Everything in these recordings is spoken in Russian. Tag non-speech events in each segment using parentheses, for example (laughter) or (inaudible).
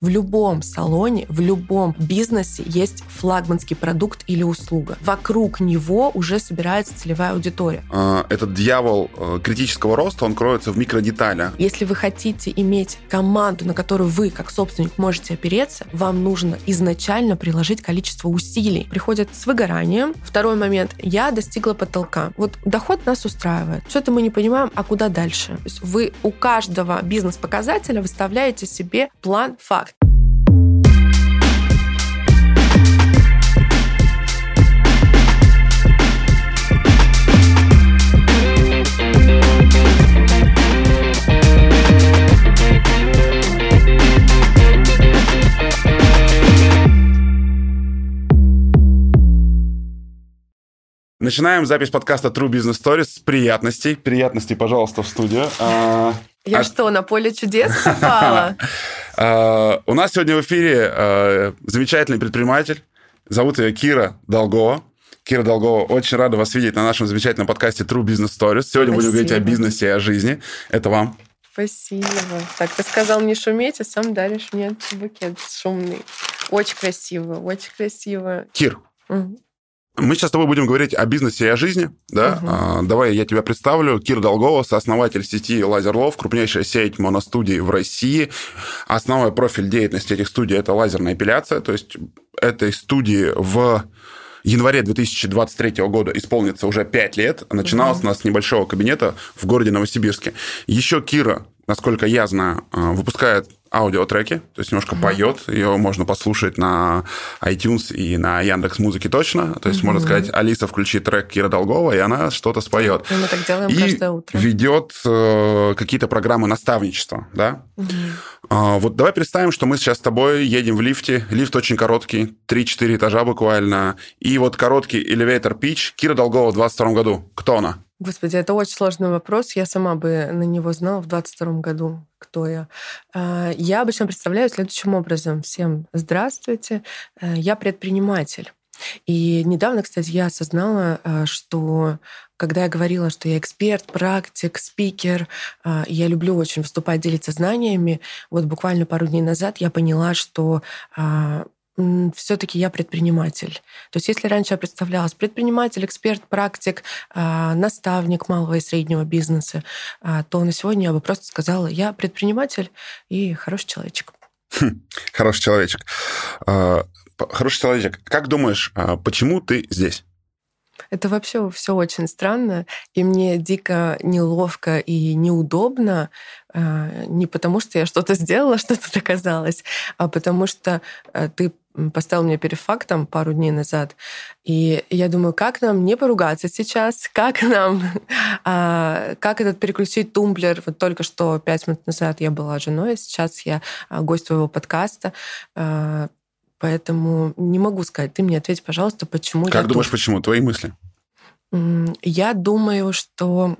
В любом салоне, в любом бизнесе есть флагманский продукт или услуга. Вокруг него уже собирается целевая аудитория. А, этот дьявол э, критического роста, он кроется в микродеталях. Если вы хотите иметь команду, на которую вы, как собственник, можете опереться, вам нужно изначально приложить количество усилий. Приходят с выгоранием. Второй момент. Я достигла потолка. Вот доход нас устраивает. Что-то мы не понимаем, а куда дальше? То есть вы у каждого бизнес-показателя выставляете себе план факт. Начинаем запись подкаста True Business Stories с приятностей. Приятностей, пожалуйста, в студию. А, Я а... что, на поле чудес попала? (laughs) А, у нас сегодня в эфире замечательный предприниматель. Зовут ее Кира Долгова. Кира Долгова, очень рада вас видеть на нашем замечательном подкасте True Business Stories. Сегодня будем говорить о бизнесе и о жизни. Это вам. Спасибо. Так, ты сказал не шуметь, а сам даришь мне букет шумный. Очень красиво, очень красиво. Кир, угу. Мы сейчас с тобой будем говорить о бизнесе и о жизни. Да? Угу. А, давай я тебя представлю. Кир Долгова, сооснователь сети Лазерлов, крупнейшая сеть моностудий в России. Основной профиль деятельности этих студий – это лазерная эпиляция. То есть этой студии в январе 2023 года исполнится уже 5 лет. Начиналось угу. у нас с небольшого кабинета в городе Новосибирске. Еще Кира, насколько я знаю, а, выпускает аудиотреки, то есть немножко mm-hmm. поет, ее можно послушать на iTunes и на Яндекс Музыке точно, то есть mm-hmm. можно сказать, Алиса, включи трек Кира Долгова, и она что-то споет. И мы так делаем и каждое утро. ведет э, какие-то программы наставничества, да? Mm-hmm. А, вот давай представим, что мы сейчас с тобой едем в лифте, лифт очень короткий, 3-4 этажа буквально, и вот короткий elevator pitch Кира Долгова в 22 году. Кто она? Господи, это очень сложный вопрос. Я сама бы на него знала в 22 году, кто я. А, я обычно представляю следующим образом. Всем здравствуйте. Э, я предприниматель. И недавно, кстати, я осознала, э, что когда я говорила, что я эксперт, практик, спикер, э, я люблю очень выступать, делиться знаниями, вот буквально пару дней назад я поняла, что все-таки я предприниматель. То есть если раньше я представлялась предприниматель, эксперт, практик, а, наставник малого и среднего бизнеса, а, то на сегодня я бы просто сказала, я предприниматель и хороший человечек. Хм, хороший человечек. А, хороший человечек. Как думаешь, почему ты здесь? Это вообще все очень странно, и мне дико неловко и неудобно, не потому что я что-то сделала, (laughs) что-то доказалось, а потому что ты поставил меня перед фактом пару дней назад. И я думаю, как нам не поругаться сейчас, как нам, (laughs) а, как этот переключить тумблер. Вот только что пять минут назад я была женой, а сейчас я а, гость твоего подкаста. А, поэтому не могу сказать. Ты мне ответь, пожалуйста, почему Как думаешь, тут? почему? Твои мысли? Я думаю, что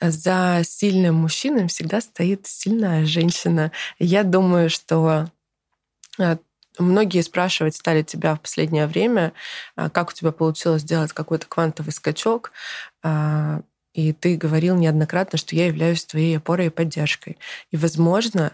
за сильным мужчиной всегда стоит сильная женщина. Я думаю, что Многие спрашивать стали тебя в последнее время, а, как у тебя получилось сделать какой-то квантовый скачок, а, и ты говорил неоднократно, что я являюсь твоей опорой и поддержкой. И, возможно,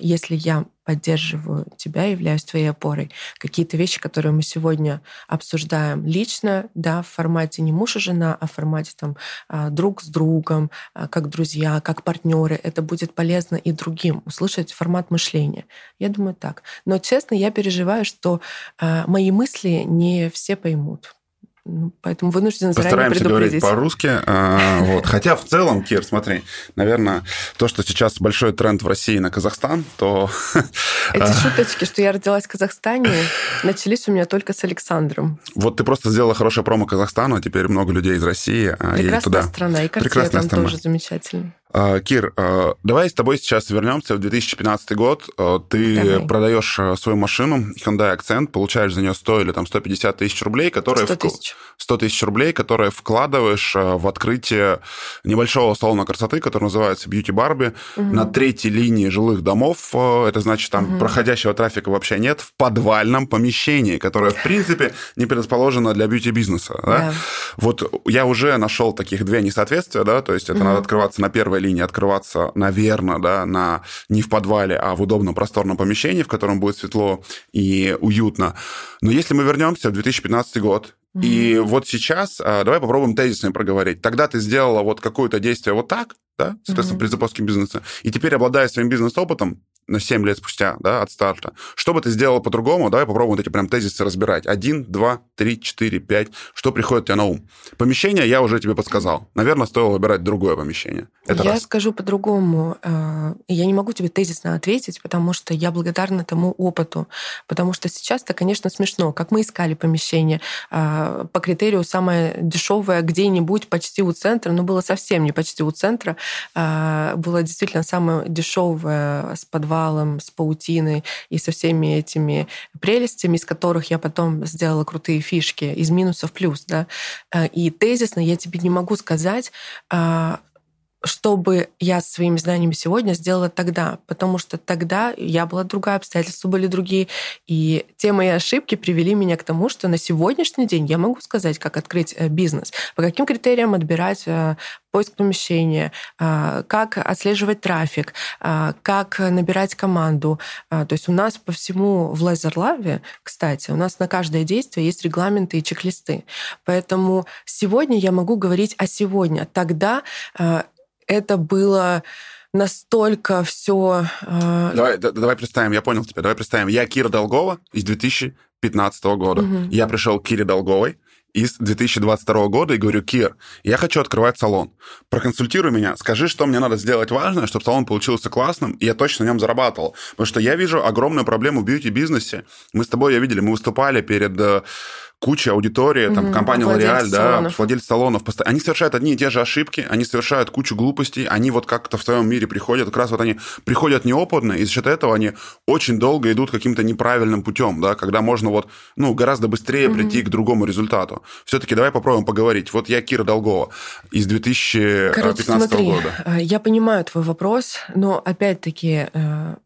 если я поддерживаю тебя, являюсь твоей опорой, какие-то вещи, которые мы сегодня обсуждаем лично, да, в формате не муж и жена, а в формате там а, друг с другом, а, как друзья, как партнеры, это будет полезно и другим услышать формат мышления. Я думаю так. Но честно, я переживаю, что мои мысли не все поймут. Ну, поэтому вынужден Постараемся говорить по-русски. А, вот. Хотя в целом, Кир, смотри, наверное, то, что сейчас большой тренд в России на Казахстан, то... (laughs) Эти шуточки, что я родилась в Казахстане, начались у меня только с Александром. Вот ты просто сделала хорошее промо Казахстану, а теперь много людей из России а, едет туда. страна, и картина там тоже замечательная. А, Кир, а, давай с тобой сейчас вернемся в 2015 год. А, ты давай. продаешь свою машину Hyundai Accent, получаешь за нее 100 или там 150 тысяч рублей, которые 100 тысяч. 100 тысяч рублей, которые вкладываешь в открытие небольшого салона красоты, который называется Beauty Barbie, угу. на третьей линии жилых домов. Это значит, там угу. проходящего трафика вообще нет, в подвальном помещении, которое, в принципе, не предрасположено для бьюти-бизнеса. Да? Да. Вот я уже нашел таких две несоответствия, да, то есть это угу. надо открываться на первой первой линии открываться, наверное, да, на, не в подвале, а в удобном просторном помещении, в котором будет светло и уютно. Но если мы вернемся в 2015 год, mm-hmm. и вот сейчас, а, давай попробуем тезисно проговорить. Тогда ты сделала вот какое-то действие вот так, да, соответственно, mm-hmm. при запуске бизнеса, и теперь, обладая своим бизнес-опытом, на 7 лет спустя, да, от старта. Что бы ты сделал по-другому? Давай попробуем вот эти прям тезисы разбирать. Один, два, три, четыре, пять. Что приходит тебе на ум? Помещение я уже тебе подсказал. Наверное, стоило выбирать другое помещение. Это я раз. скажу по-другому. Э, я не могу тебе тезисно ответить, потому что я благодарна тому опыту. Потому что сейчас-то, конечно, смешно. Как мы искали помещение э, по критерию самое дешевое где-нибудь почти у центра, но было совсем не почти у центра. Э, было действительно самое дешевое с подвалом с паутиной и со всеми этими прелестями, из которых я потом сделала крутые фишки, из минуса в плюс. Да? Э, и тезисно я тебе не могу сказать, а, что бы я со своими знаниями сегодня сделала тогда, потому что тогда я была другая, обстоятельства были другие, и те мои ошибки привели меня к тому, что на сегодняшний день я могу сказать, как открыть э, бизнес, по каким критериям отбирать э, поиск помещения, э, как отслеживать трафик, как набирать команду. То есть у нас по всему в Лазерлаве, кстати, у нас на каждое действие есть регламенты и чек-листы. Поэтому сегодня я могу говорить о сегодня. Тогда это было настолько все... Э... Давай, давай представим, я понял тебя, давай представим. Я Кира Долгова из 2015 года. Угу. Я пришел к Кире Долговой из 2022 года и говорю, Кир, я хочу открывать салон. Проконсультируй меня, скажи, что мне надо сделать важное, чтобы салон получился классным, и я точно на нем зарабатывал. Потому что я вижу огромную проблему в бьюти-бизнесе. Мы с тобой, я видели, мы выступали перед э, куча аудитории, там, mm-hmm. компания L'Oreal, да, владельцы салонов, они совершают одни и те же ошибки, они совершают кучу глупостей, они вот как-то в своем мире приходят, как раз вот они приходят неопытные, и за счет этого они очень долго идут каким-то неправильным путем, да, когда можно вот, ну, гораздо быстрее mm-hmm. прийти к другому результату. Все-таки давай попробуем поговорить. Вот я Кира Долгова из 2015 Короче, смотри, года. Э, я понимаю твой вопрос, но опять-таки э,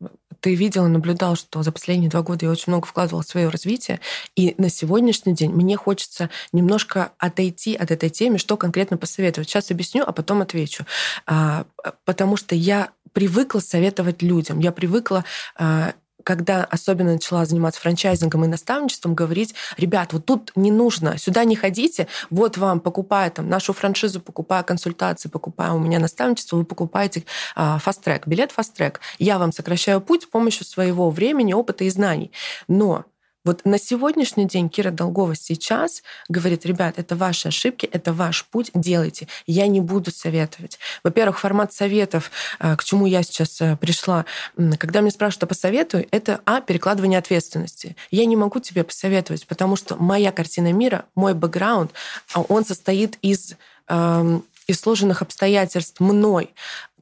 ты видел и наблюдал, что за последние два года я очень много вкладывала в свое развитие, и на сегодняшний день мне хочется немножко отойти от этой темы, что конкретно посоветовать. Сейчас объясню, а потом отвечу. А, потому что я привыкла советовать людям, я привыкла а, когда особенно начала заниматься франчайзингом и наставничеством, говорить, ребят, вот тут не нужно, сюда не ходите, вот вам покупая там нашу франшизу, покупая консультации, покупая у меня наставничество, вы покупаете а, Track, билет Track. Я вам сокращаю путь с помощью своего времени, опыта и знаний. Но вот на сегодняшний день Кира Долгова сейчас говорит, ребят, это ваши ошибки, это ваш путь, делайте. Я не буду советовать. Во-первых, формат советов, э, к чему я сейчас э, пришла, когда мне спрашивают, что посоветую, это, а, перекладывание ответственности. Я не могу тебе посоветовать, потому что моя картина мира, мой бэкграунд, а он состоит из эм, из сложенных обстоятельств мной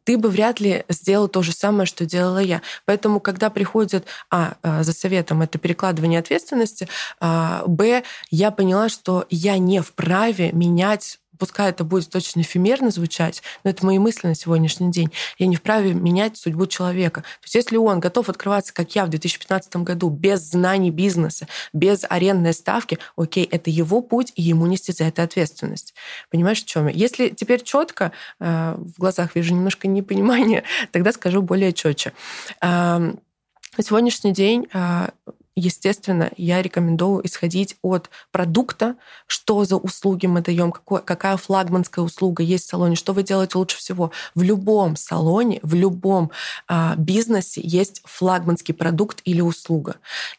ты бы вряд ли сделал то же самое, что делала я. Поэтому, когда приходит, а, а за советом это перекладывание ответственности, а, б, я поняла, что я не вправе менять пускай это будет очень эфемерно звучать, но это мои мысли на сегодняшний день. Я не вправе менять судьбу человека. То есть если он готов открываться, как я в 2015 году, без знаний бизнеса, без арендной ставки, окей, это его путь, и ему нести за это ответственность. Понимаешь, в чем я? Если теперь четко, э, в глазах вижу немножко непонимание, (laughs) тогда скажу более четче. На сегодняшний день э, естественно, я рекомендую исходить от продукта, что за услуги мы даем, какой, какая флагманская услуга есть в салоне, что вы делаете лучше всего. В любом салоне, в любом а, бизнесе есть флагманский продукт или услуга.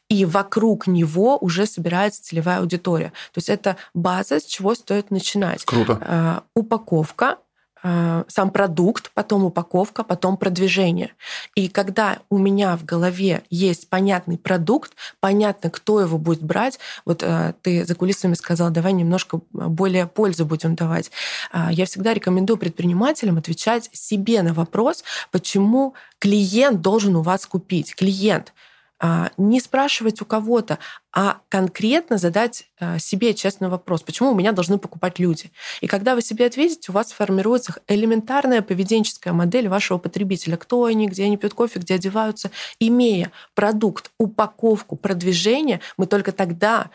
И вокруг него уже собирается целевая аудитория. То есть это база, с чего стоит начинать. Круто. А, упаковка, сам продукт, потом упаковка, потом продвижение. И когда у меня в голове есть понятный продукт, понятно, кто его будет брать, вот э, ты за кулисами сказал, давай немножко более пользу будем давать. Э, я всегда рекомендую предпринимателям отвечать себе на вопрос, почему клиент должен у вас купить. Клиент — а, не спрашивать у кого-то, а конкретно задать а, себе честный вопрос, почему у меня должны покупать люди. И когда вы себе ответите, у вас формируется элементарная поведенческая модель вашего потребителя. Кто они, где они пьют кофе, где одеваются. Имея продукт, упаковку, продвижение, мы только тогда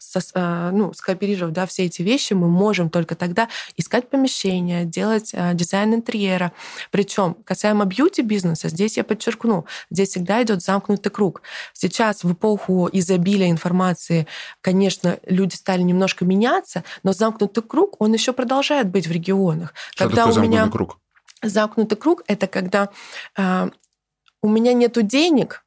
со, а, ну, скооперировав да, все эти вещи, мы можем только тогда искать помещение, делать а, дизайн интерьера. Причем касаемо бьюти-бизнеса, здесь я подчеркну, здесь всегда идет замкнутый круг. Сейчас в эпоху изобилия информации, конечно, люди стали немножко меняться, но замкнутый круг, он еще продолжает быть в регионах. Что когда такое у меня круг? Замкнутый круг это когда э, у меня нету денег,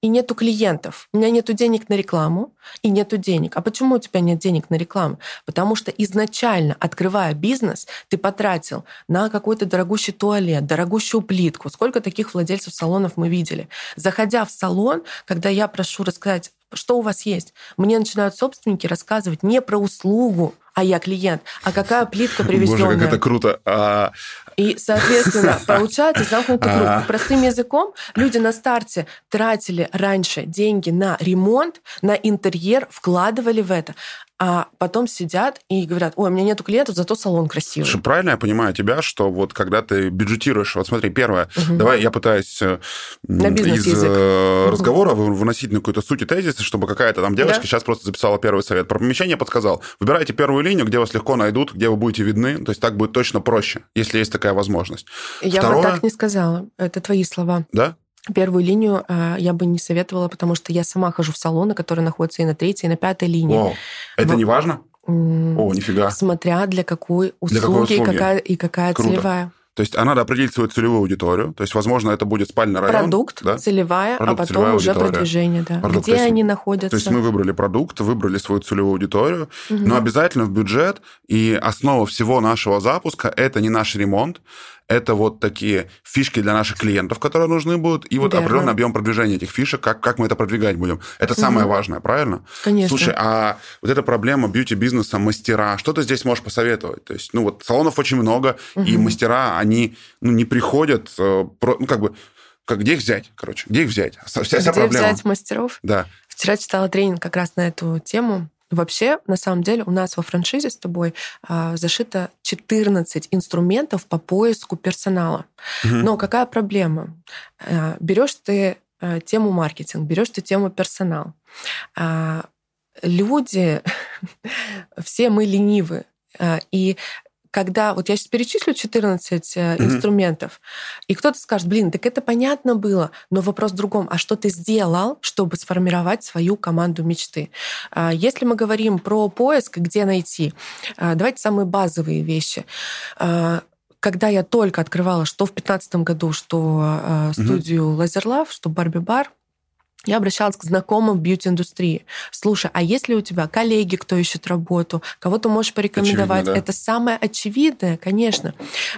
и нету клиентов. У меня нету денег на рекламу и нету денег. А почему у тебя нет денег на рекламу? Потому что изначально, открывая бизнес, ты потратил на какой-то дорогущий туалет, дорогущую плитку. Сколько таких владельцев салонов мы видели? Заходя в салон, когда я прошу рассказать, что у вас есть, мне начинают собственники рассказывать не про услугу, а я клиент, а какая плитка привезенная. Боже, как это круто. А... И, соответственно, (laughs) получается замкнутый круг. Простым языком, люди на старте тратили раньше деньги на ремонт, на интерьер, вкладывали в это а потом сидят и говорят, ой, у меня нету клиентов, зато салон красивый. Слушай, правильно я понимаю тебя, что вот когда ты бюджетируешь, вот смотри, первое, угу. давай я пытаюсь э, На из язык. Э, разговора угу. выносить на какую-то суть и тезис, чтобы какая-то там девочка да? сейчас просто записала первый совет. Про помещение подсказал. Выбирайте первую линию, где вас легко найдут, где вы будете видны, то есть так будет точно проще, если есть такая возможность. Я Второе... бы так не сказала, это твои слова. Да? Первую линию э, я бы не советовала, потому что я сама хожу в салоны, которые находятся и на третьей, и на пятой линии. О, это в... не важно? О, нифига. Смотря для какой услуги, для какой услуги? Какая, и какая Круто. целевая. То есть она надо определить свою целевую аудиторию. То есть, возможно, это будет спальный район. Продукт, да? целевая, а продукт, а потом целевая уже аудитория. продвижение. Да. Продукт, Где есть, они находятся? То есть мы выбрали продукт, выбрали свою целевую аудиторию, угу. но обязательно в бюджет. И основа всего нашего запуска – это не наш ремонт, это вот такие фишки для наших клиентов, которые нужны будут, и вот Верно. определенный объем продвижения этих фишек, как, как мы это продвигать будем. Это угу. самое важное, правильно? Конечно. Слушай, а вот эта проблема бьюти-бизнеса, мастера, что ты здесь можешь посоветовать? То есть, ну вот салонов очень много, угу. и мастера, они ну, не приходят, э, ну как бы, как, где их взять, короче, где их взять? Вся, вся где проблема. взять мастеров? Да. Вчера читала тренинг как раз на эту тему. Вообще, на самом деле, у нас во франшизе с тобой а, зашито 14 инструментов по поиску персонала. Угу. Но какая проблема? А, берешь ты а, тему маркетинг, берешь ты тему персонал. А, люди, (laughs) все мы ленивы. И когда вот я сейчас перечислю 14 mm-hmm. инструментов, и кто-то скажет, блин, так это понятно было, но вопрос в другом, а что ты сделал, чтобы сформировать свою команду мечты? А, если мы говорим про поиск, где найти, а, давайте самые базовые вещи когда я только открывала, что в 2015 году, что студию mm-hmm. Love, что Барби Бар, я обращалась к знакомым в бьюти-индустрии. Слушай, а есть ли у тебя коллеги, кто ищет работу? Кого ты можешь порекомендовать? Очевидно, да. Это самое очевидное, конечно.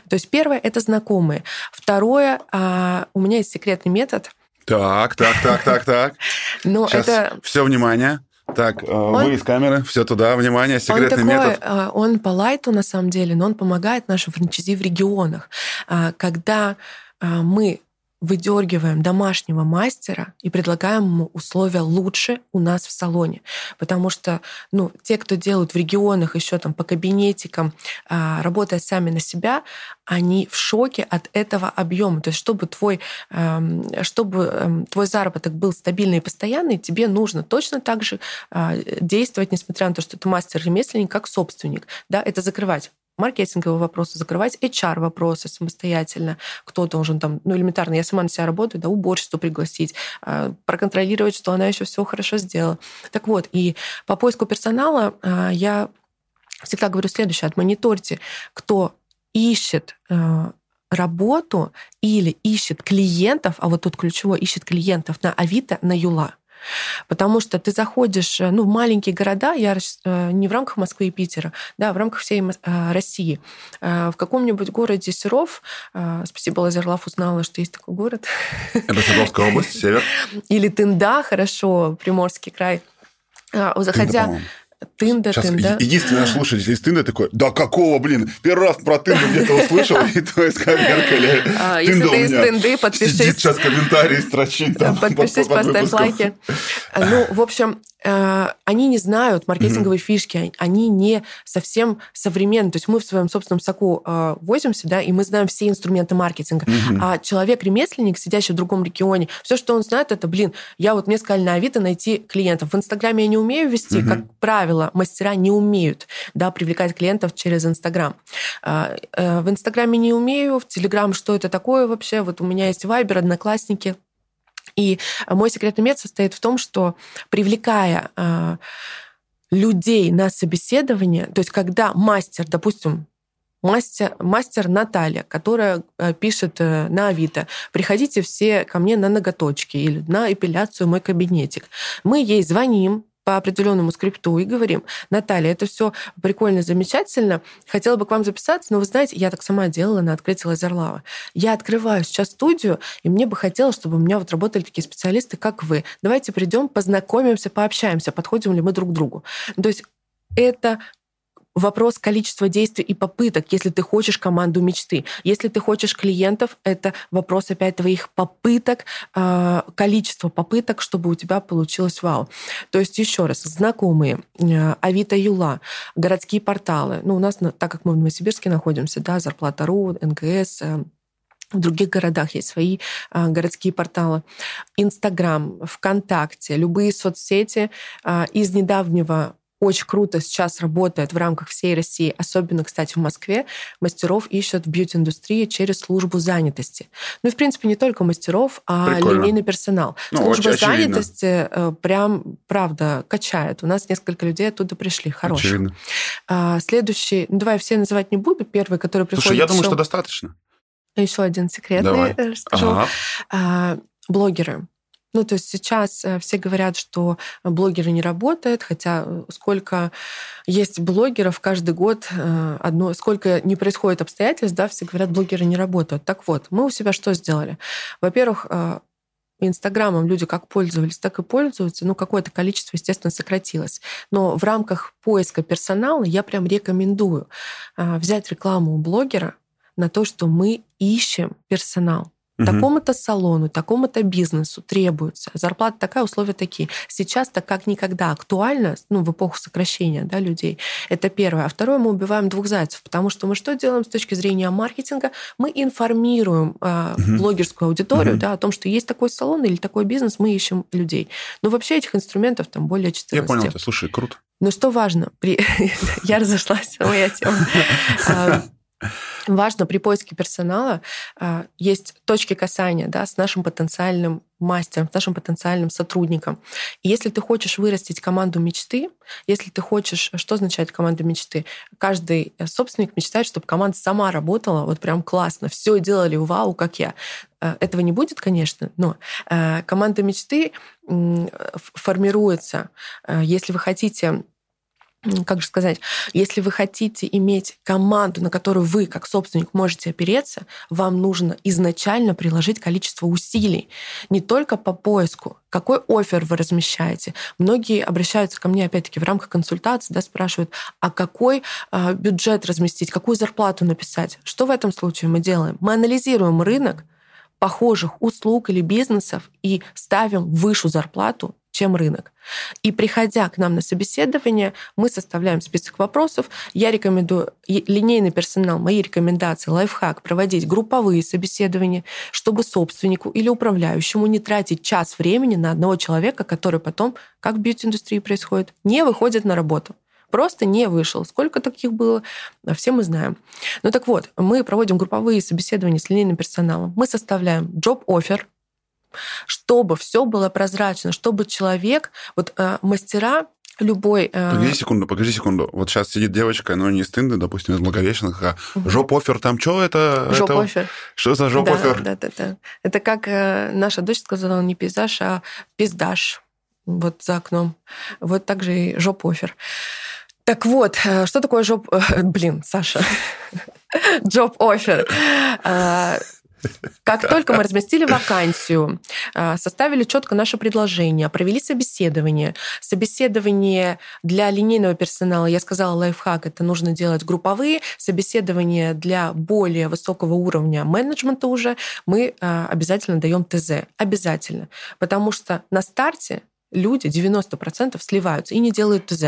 То есть первое — это знакомые. Второе, а, у меня есть секретный метод. Так, так, так, так, так. (laughs) Но Сейчас это... все внимание. Так, э, он, вы из камеры, все туда, внимание, секретный он такой, метод. Э, он по лайту, на самом деле, но он помогает нашим франчайзи в регионах. А, когда а, мы выдергиваем домашнего мастера и предлагаем ему условия лучше у нас в салоне. Потому что ну, те, кто делают в регионах еще там по кабинетикам, а, работая сами на себя, они в шоке от этого объема. То есть чтобы твой, эм, чтобы эм, твой заработок был стабильный и постоянный, тебе нужно точно так же а, действовать, несмотря на то, что ты мастер-ремесленник, как собственник. Да, это закрывать маркетинговые вопросы, закрывать HR-вопросы самостоятельно. Кто должен там, ну, элементарно, я сама на себя работаю, да, уборщицу пригласить, а, проконтролировать, что она еще все хорошо сделала. Так вот, и по поиску персонала а, я всегда говорю следующее, отмониторьте, кто ищет а, работу или ищет клиентов, а вот тут ключевое, ищет клиентов на Авито, на Юла. Потому что ты заходишь э, ну, в маленькие города, я э, не в рамках Москвы и Питера, да, в рамках всей э, России. В каком-нибудь городе Серов, спасибо, Лазерлав узнала, что есть такой город. Это Свердловская область, север. Или Тында, хорошо, Приморский край. Заходя, Тында, Тында, Сейчас Тында. Единственный наш слушатель из Тында такой, да какого, блин, первый раз про Тынду где-то услышал, и то есть коверкали. Если ты из Тынды, подпишись. Сидит сейчас комментарии строчит. Подпишись, поставь лайки. Ну, в общем, э, они не знают маркетинговые mm-hmm. фишки, они не совсем современные. То есть мы в своем собственном соку э, возимся, да, и мы знаем все инструменты маркетинга. Mm-hmm. А человек-ремесленник, сидящий в другом регионе, все, что он знает, это, блин, я вот мне сказали на Авито найти клиентов. В Инстаграме я не умею вести, mm-hmm. как правило, мастера не умеют, да, привлекать клиентов через Инстаграм. А, э, в Инстаграме не умею, в Телеграм что это такое вообще? Вот у меня есть Вайбер, Одноклассники, и мой секретный метод состоит в том, что привлекая э, людей на собеседование, то есть когда мастер, допустим, мастер, мастер Наталья, которая э, пишет э, на Авито, приходите все ко мне на ноготочки или на эпиляцию мой кабинетик. Мы ей звоним, по определенному скрипту и говорим, Наталья, это все прикольно, замечательно, хотела бы к вам записаться, но вы знаете, я так сама делала на открытии Лазерлава. Я открываю сейчас студию, и мне бы хотелось, чтобы у меня вот работали такие специалисты, как вы. Давайте придем, познакомимся, пообщаемся, подходим ли мы друг к другу. То есть это вопрос количества действий и попыток, если ты хочешь команду мечты. Если ты хочешь клиентов, это вопрос опять твоих попыток, а, количество попыток, чтобы у тебя получилось вау. То есть еще раз, знакомые, а, Авито Юла, городские порталы. Ну, у нас, так как мы в Новосибирске находимся, да, Зарплата.ру, НКС, э, в других городах есть свои а, городские порталы. Инстаграм, ВКонтакте, любые соцсети. А, из недавнего очень круто сейчас работает в рамках всей России, особенно, кстати, в Москве, мастеров ищут в бьюти-индустрии через службу занятости. Ну и, в принципе, не только мастеров, а Прикольно. линейный персонал. Ну, Служба занятости э, прям, правда, качает. У нас несколько людей оттуда пришли, хорошие. А, следующий, ну давай все называть не буду, первый, который приходит... Слушай, я думаю, что достаточно. Еще один секретный Давай. расскажу. Ага. А, блогеры. Ну, то есть сейчас э, все говорят, что блогеры не работают, хотя э, сколько есть блогеров каждый год, э, одно, сколько не происходит обстоятельств, да, все говорят, блогеры не работают. Так вот, мы у себя что сделали? Во-первых, Инстаграмом люди как пользовались, так и пользуются. Ну, какое-то количество, естественно, сократилось. Но в рамках поиска персонала я прям рекомендую взять рекламу у блогера на то, что мы ищем персонал. Угу. Такому-то салону, такому-то бизнесу требуется. Зарплата такая, условия такие. Сейчас-то как никогда актуально, ну, в эпоху сокращения да, людей. Это первое. А второе, мы убиваем двух зайцев, потому что мы что делаем с точки зрения маркетинга? Мы информируем э, угу. блогерскую аудиторию угу. да, о том, что есть такой салон или такой бизнес, мы ищем людей. Но вообще этих инструментов там более 14. Я понял, слушай, круто. Но что важно? При... (laughs) Я разошлась, моя тема. (laughs) А, Важно при поиске персонала э, есть точки касания да, с нашим потенциальным мастером, с нашим потенциальным сотрудником. И если ты хочешь вырастить команду мечты, если ты хочешь... Что означает команда мечты? Каждый собственник мечтает, чтобы команда сама работала вот прям классно, все делали вау, как я. Э, этого не будет, конечно, но э, команда мечты формируется. Если вы хотите как же сказать, если вы хотите иметь команду, на которую вы, как собственник, можете опереться, вам нужно изначально приложить количество усилий не только по поиску, какой офер вы размещаете. Многие обращаются ко мне, опять-таки, в рамках консультации, да, спрашивают, а какой э, бюджет разместить, какую зарплату написать. Что в этом случае мы делаем? Мы анализируем рынок похожих услуг или бизнесов и ставим выше зарплату чем рынок. И приходя к нам на собеседование, мы составляем список вопросов. Я рекомендую линейный персонал, мои рекомендации, лайфхак, проводить групповые собеседования, чтобы собственнику или управляющему не тратить час времени на одного человека, который потом, как в бьюти-индустрии происходит, не выходит на работу просто не вышел. Сколько таких было, все мы знаем. Ну так вот, мы проводим групповые собеседования с линейным персоналом. Мы составляем job-offer, чтобы все было прозрачно, чтобы человек, вот э, мастера любой... Э... Погоди секунду, погоди секунду. Вот сейчас сидит девочка, но не из Тынды, допустим, из Благовещенска. А. Жоп-офер там что это? Жоп-офер. Это... Что за жоп-офер? Да, да, да, да. Это как э, наша дочь сказала, не пейзаж, а пиздаж. Вот за окном. Вот так же и жоп-офер. Так вот, э, что такое жоп... Э, (laughs) блин, Саша. (laughs) Джоб-офер. Как только мы разместили вакансию, составили четко наше предложение, провели собеседование. Собеседование для линейного персонала, я сказала, лайфхак, это нужно делать групповые. Собеседование для более высокого уровня менеджмента уже мы обязательно даем ТЗ. Обязательно. Потому что на старте люди, 90% сливаются и не делают ТЗ.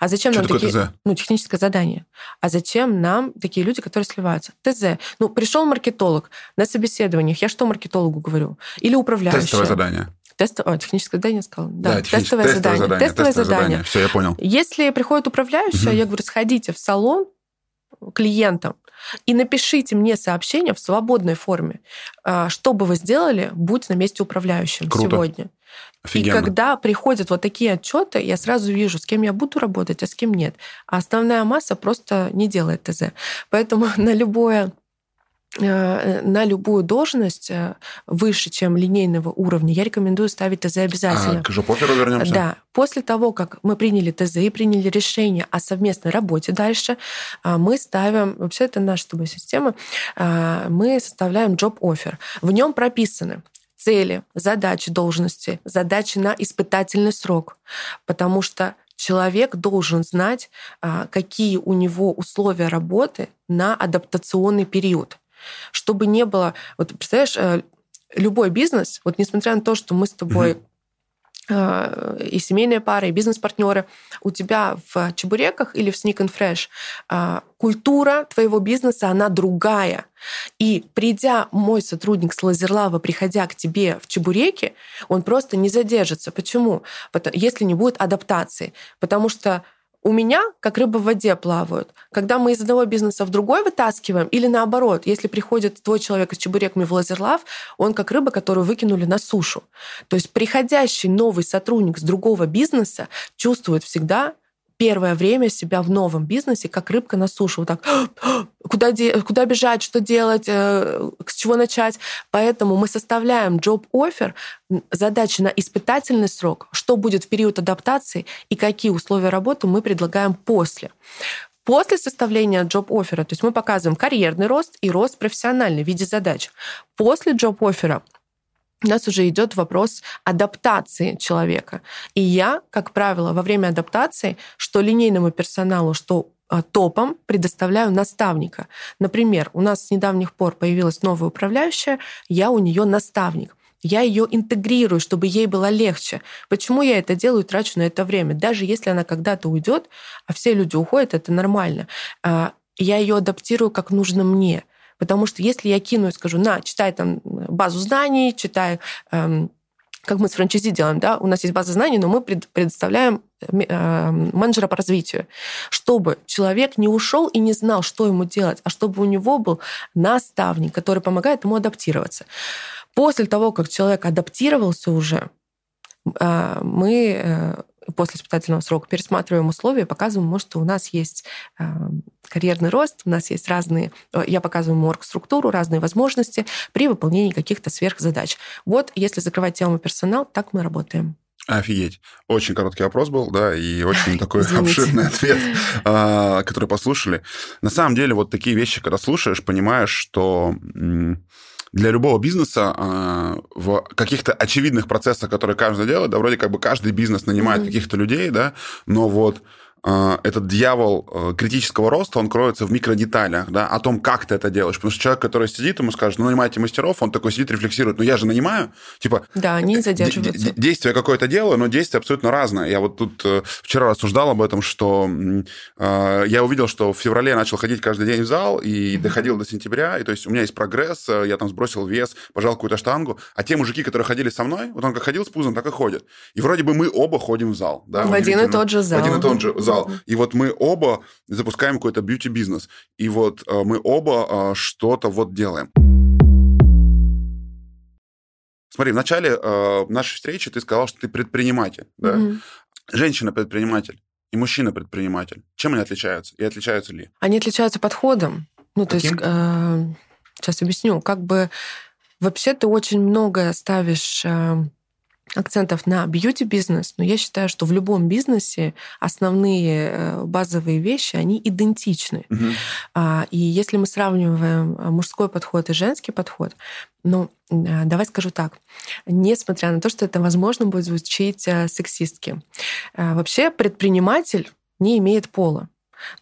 А зачем Что нам такие... ТЗ? Ну, техническое задание. А зачем нам такие люди, которые сливаются? ТЗ. Ну, пришел маркетолог на собеседованиях. Я что маркетологу говорю? Или управляющий? Тестовое задание. Тест... О, техническое задание сказал. Да, Да, техническое- тестовое, задание. задание. Тестовое задание. Все, я понял. Если приходит управляющая, Мгм. я говорю, сходите в салон клиентам и напишите мне сообщение в свободной форме, а, что бы вы сделали, будь на месте управляющим Круто. сегодня. Офигенно. И когда приходят вот такие отчеты, я сразу вижу, с кем я буду работать, а с кем нет. А основная масса просто не делает ТЗ. Поэтому (laughs) на любое э, на любую должность э, выше, чем линейного уровня, я рекомендую ставить ТЗ обязательно. А, к жопоферу вернемся. Да. После того, как мы приняли ТЗ и приняли решение о совместной работе дальше, а, мы ставим, вообще это наша с тобой система, а, мы составляем job offer. В нем прописаны цели, задачи должности, задачи на испытательный срок, потому что человек должен знать, а, какие у него условия работы на адаптационный период, чтобы не было... Вот представляешь, э, любой бизнес, вот несмотря на то, что мы с тобой э, и семейные пары, и бизнес-партнеры, у тебя в чебуреках или в Sneak and Fresh э, культура твоего бизнеса, она другая. И придя, мой сотрудник с Лазерлава, приходя к тебе в чебуреки, он просто не задержится. Почему? Если не будет адаптации. Потому что у меня как рыба в воде плавают. Когда мы из одного бизнеса в другой вытаскиваем, или наоборот, если приходит твой человек из чебуреками в Лазерлав, он как рыба, которую выкинули на сушу. То есть приходящий новый сотрудник с другого бизнеса чувствует всегда первое время себя в новом бизнесе как рыбка на сушу. Вот так, куда, де- куда бежать, что делать, э, с чего начать. Поэтому мы составляем job offer, задачи на испытательный срок, что будет в период адаптации и какие условия работы мы предлагаем после. После составления offer, то есть мы показываем карьерный рост и рост профессиональный в виде задач. После offer у нас уже идет вопрос адаптации человека. И я, как правило, во время адаптации, что линейному персоналу, что а, топом предоставляю наставника. Например, у нас с недавних пор появилась новая управляющая, я у нее наставник. Я ее интегрирую, чтобы ей было легче. Почему я это делаю, трачу на это время? Даже если она когда-то уйдет, а все люди уходят, это нормально. А, Я ее адаптирую как нужно мне. Потому что если я кину и скажу, на, читай там базу знаний, читай, эм, как мы с франчайзи делаем, да, у нас есть база знаний, но мы пред- предоставляем э, менеджера по развитию, чтобы человек не ушел и не знал, что ему делать, а чтобы у него был наставник, который помогает ему адаптироваться. После того, как человек адаптировался уже, э, мы э, после испытательного срока пересматриваем условия, показываем ему, что у нас есть э, карьерный рост, у нас есть разные, э, я показываю ему оргструктуру, разные возможности при выполнении каких-то сверхзадач. Вот если закрывать тему персонал, так мы работаем. Офигеть. Очень короткий вопрос был, да, и очень (laughs) такой Извините. обширный ответ, а, который послушали. На самом деле, вот такие вещи, когда слушаешь, понимаешь, что для любого бизнеса а, в каких-то очевидных процессах, которые каждый делает, да, вроде как бы каждый бизнес нанимает Мгм. каких-то людей, да, но вот этот дьявол а, критического роста, он кроется в микродеталях, да, о том, как ты это делаешь. Потому что человек, который сидит, ему скажет, ну, нанимайте мастеров, он такой сидит, рефлексирует, ну, я же нанимаю. Типа, Да, они Де- задерживаются. де- Действие какое-то делаю, но действие абсолютно разное. Я вот тут э, вчера рассуждал об этом, что э, я увидел, что в феврале я начал ходить каждый день в зал и доходил до сентября, и то есть у меня есть прогресс, э, я там сбросил вес, пожал какую-то штангу, а те мужики, которые ходили со мной, вот он как ходил с пузом, так и ходит. И вроде бы мы оба ходим в зал. Да, В один и тот же зал. В один и тот же зал. И вот мы оба запускаем какой-то бьюти-бизнес. И вот э, мы оба э, что-то вот делаем. Смотри, в начале э, нашей встречи ты сказал, что ты предприниматель. Да? Мгм. Женщина-предприниматель и мужчина-предприниматель. Чем они отличаются? И отличаются ли? Они отличаются подходом. Ну, то есть, Каким? э, сейчас объясню. Как бы вообще ты очень много ставишь э, акцентов на бьюти-бизнес, но я считаю, что в любом бизнесе основные э, базовые вещи, они идентичны. А, И если мы сравниваем а, мужской подход и женский подход, ну, а, давай скажу так. Несмотря на то, что это, возможно, будет звучить сексистски, вообще предприниматель не имеет пола.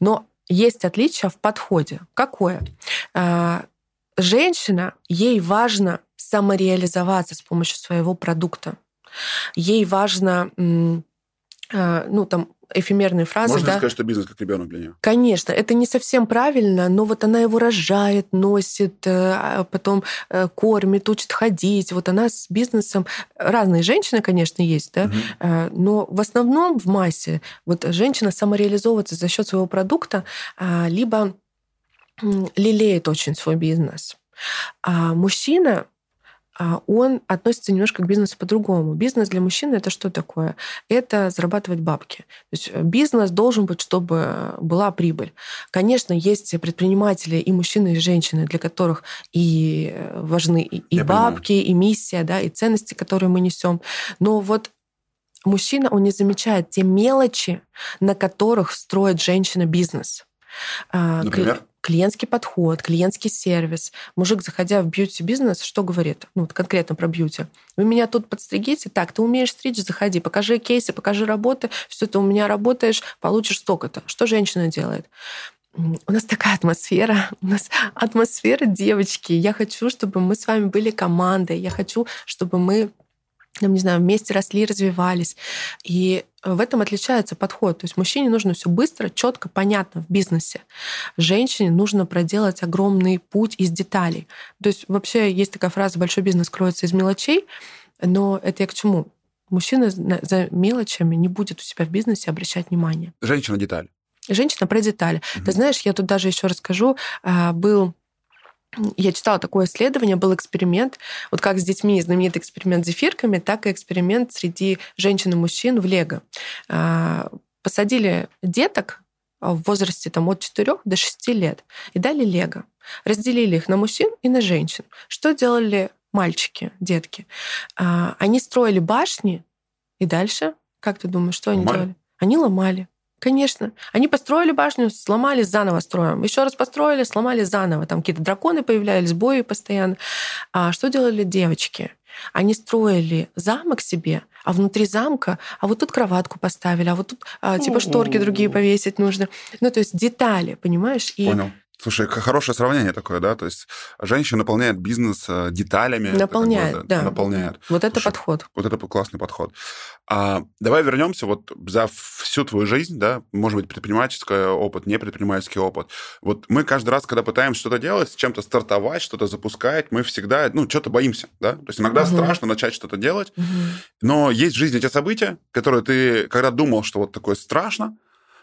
Но есть отличие в подходе. Какое? Женщина, ей важно самореализоваться с помощью своего продукта. Ей важно, а, ну, там, эфемерные фразы. Можно да? сказать, что бизнес как ребенок для нее? Конечно, это не совсем правильно, но вот она его рожает, носит, э, а потом э, кормит, учит ходить. Вот она с бизнесом... Разные женщины, конечно, есть, да, угу. но в основном в массе вот женщина самореализовывается за счет своего продукта, а, либо лелеет очень свой бизнес. А мужчина он относится немножко к бизнесу по-другому. Бизнес для мужчины это что такое? Это зарабатывать бабки. То есть э, бизнес должен быть, чтобы была прибыль. Конечно, есть предприниматели и мужчины, и женщины, для которых и э, важны и, и бабки, понимаю. и миссия, да, и ценности, которые мы несем. Но вот мужчина, он не замечает те мелочи, на которых строит женщина бизнес. А, Например? Клиентский подход, клиентский сервис. Мужик, заходя в бьюти-бизнес, что говорит? Ну, вот конкретно про бьюти. Вы меня тут подстригите? Так, ты умеешь стричь, заходи, покажи кейсы, покажи работы, все ты у меня работаешь, получишь столько-то. Что женщина делает? у нас такая атмосфера, (laughs) у нас атмосфера девочки. Я хочу, чтобы мы с вами были командой. Я хочу, чтобы мы там, не знаю, вместе росли, развивались. И в этом отличается подход. То есть мужчине нужно все быстро, четко, понятно в бизнесе. Женщине нужно проделать огромный путь из деталей. То есть вообще есть такая фраза «большой бизнес кроется из мелочей», но это я к чему? Мужчина за мелочами не будет у себя в бизнесе обращать внимание. Женщина деталь. Женщина про детали. Угу. Ты знаешь, я тут даже еще расскажу. А, был я читала такое исследование, был эксперимент, вот как с детьми, знаменитый эксперимент с зефирками, так и эксперимент среди женщин и мужчин в Лего. А, посадили деток в возрасте там, от 4 до 6 лет и дали Лего. Разделили их на мужчин и на женщин. Что делали мальчики, детки? А, они строили башни, и дальше, как ты думаешь, что они ломали. делали? Они ломали. Конечно. Они построили башню, сломали, заново строим. Еще раз построили, сломали заново. Там какие-то драконы появлялись, бои постоянно. А что делали девочки? Они строили замок себе, а внутри замка, а вот тут кроватку поставили, а вот тут а, типа шторки другие повесить нужно. Ну, то есть детали, понимаешь? И Понял. Слушай, хорошее сравнение такое, да? То есть женщина наполняет бизнес э, деталями. Наполняет, как бы, да. Наполняет. Вот это Слушай, подход. Вот это классный подход. А, давай вернемся вот за всю твою жизнь, да, может быть, предпринимательский опыт, не предпринимательский опыт. Вот мы каждый раз, когда пытаемся что-то делать, чем-то стартовать, что-то запускать, мы всегда, ну, что-то боимся, да? То есть иногда угу. страшно начать что-то делать, угу. но есть в жизни те события, которые ты, когда думал, что вот такое страшно,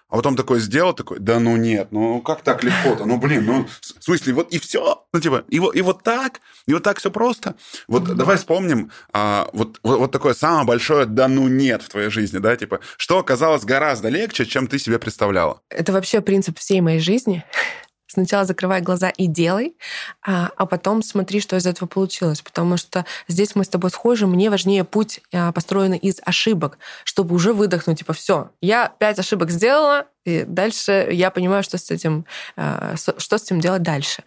а потом такой сделал, такой, да ну нет, ну как так легко-то? Ну блин, ну в смысле, вот и все, ну типа, и вот, и вот так, и вот так все просто. Вот mm-hmm. давай вспомним а, вот, вот, вот такое самое большое да ну нет в твоей жизни, да, типа, что оказалось гораздо легче, чем ты себе представляла. Это вообще принцип всей моей жизни. Сначала закрывай глаза и делай, а, а потом смотри, что из этого получилось. Потому что здесь мы с тобой схожи. Мне важнее путь, а, построенный из ошибок, чтобы уже выдохнуть, типа, все, я пять ошибок сделала, и дальше я понимаю, что с этим, а, что с этим делать дальше.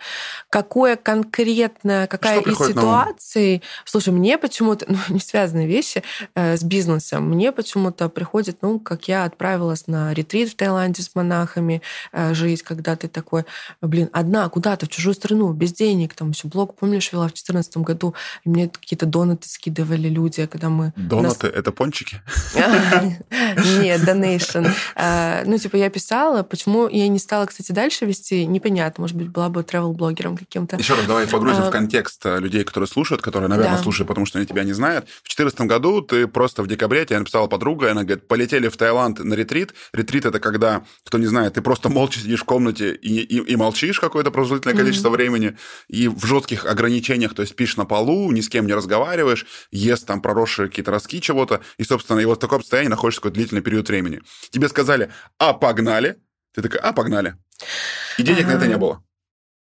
Какое конкретно, какая что из ситуаций... Слушай, мне почему-то, (laughs) ну, не связанные вещи э, с бизнесом, мне почему-то приходит, ну, как я отправилась на ретрит в Таиланде с монахами э, жить, когда ты такой, блин, одна куда-то в чужую страну, без денег, там еще блог, помнишь, вела в 2014 году, и мне какие-то донаты скидывали люди, когда мы... Донаты? Это пончики? (laughs) Нет, донейшн. Ну, типа, я писала. Почему я не стала, кстати, дальше вести, непонятно. Может быть, была бы travel-блогером каким-то. Еще раз давай погрузим а... в контекст э, людей, которые слушают, которые, наверное, да. слушают, потому что они тебя не знают. В 2014 году ты просто в декабре, тебе написала подруга, она говорит, полетели в Таиланд на ретрит. Ретрит – это когда, кто не знает, ты просто молча сидишь в комнате и, и, и молчишь какое-то продолжительное количество mm-hmm. времени, и в жестких ограничениях, то есть спишь на полу, ни с кем не разговариваешь, ест там проросшие какие-то ростки чего-то, и, собственно, и вот в таком состоянии находишься какой-то длительный период времени. Тебе сказали, а, погнали. Ты такая, а, погнали. И денег на это не было.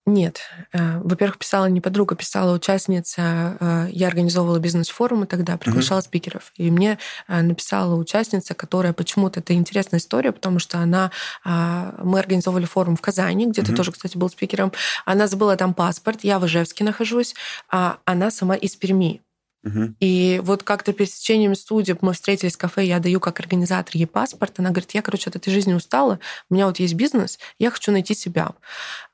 Нет. Э, во-первых, писала не подруга, писала участница. Э, я организовывала бизнес-форумы тогда, приглашала uh-huh. спикеров. И мне э, написала участница, которая почему-то... Это интересная история, потому что она... Мы организовывали форум в Казани, где uh-huh. ты тоже, кстати, был спикером. Она забыла там паспорт. Я в Ижевске нахожусь. А она сама из Перми. Угу. И вот как-то пересечением судеб мы встретились в кафе, я даю как организатор ей паспорт. Она говорит, я, короче, от этой жизни устала, у меня вот есть бизнес, я хочу найти себя.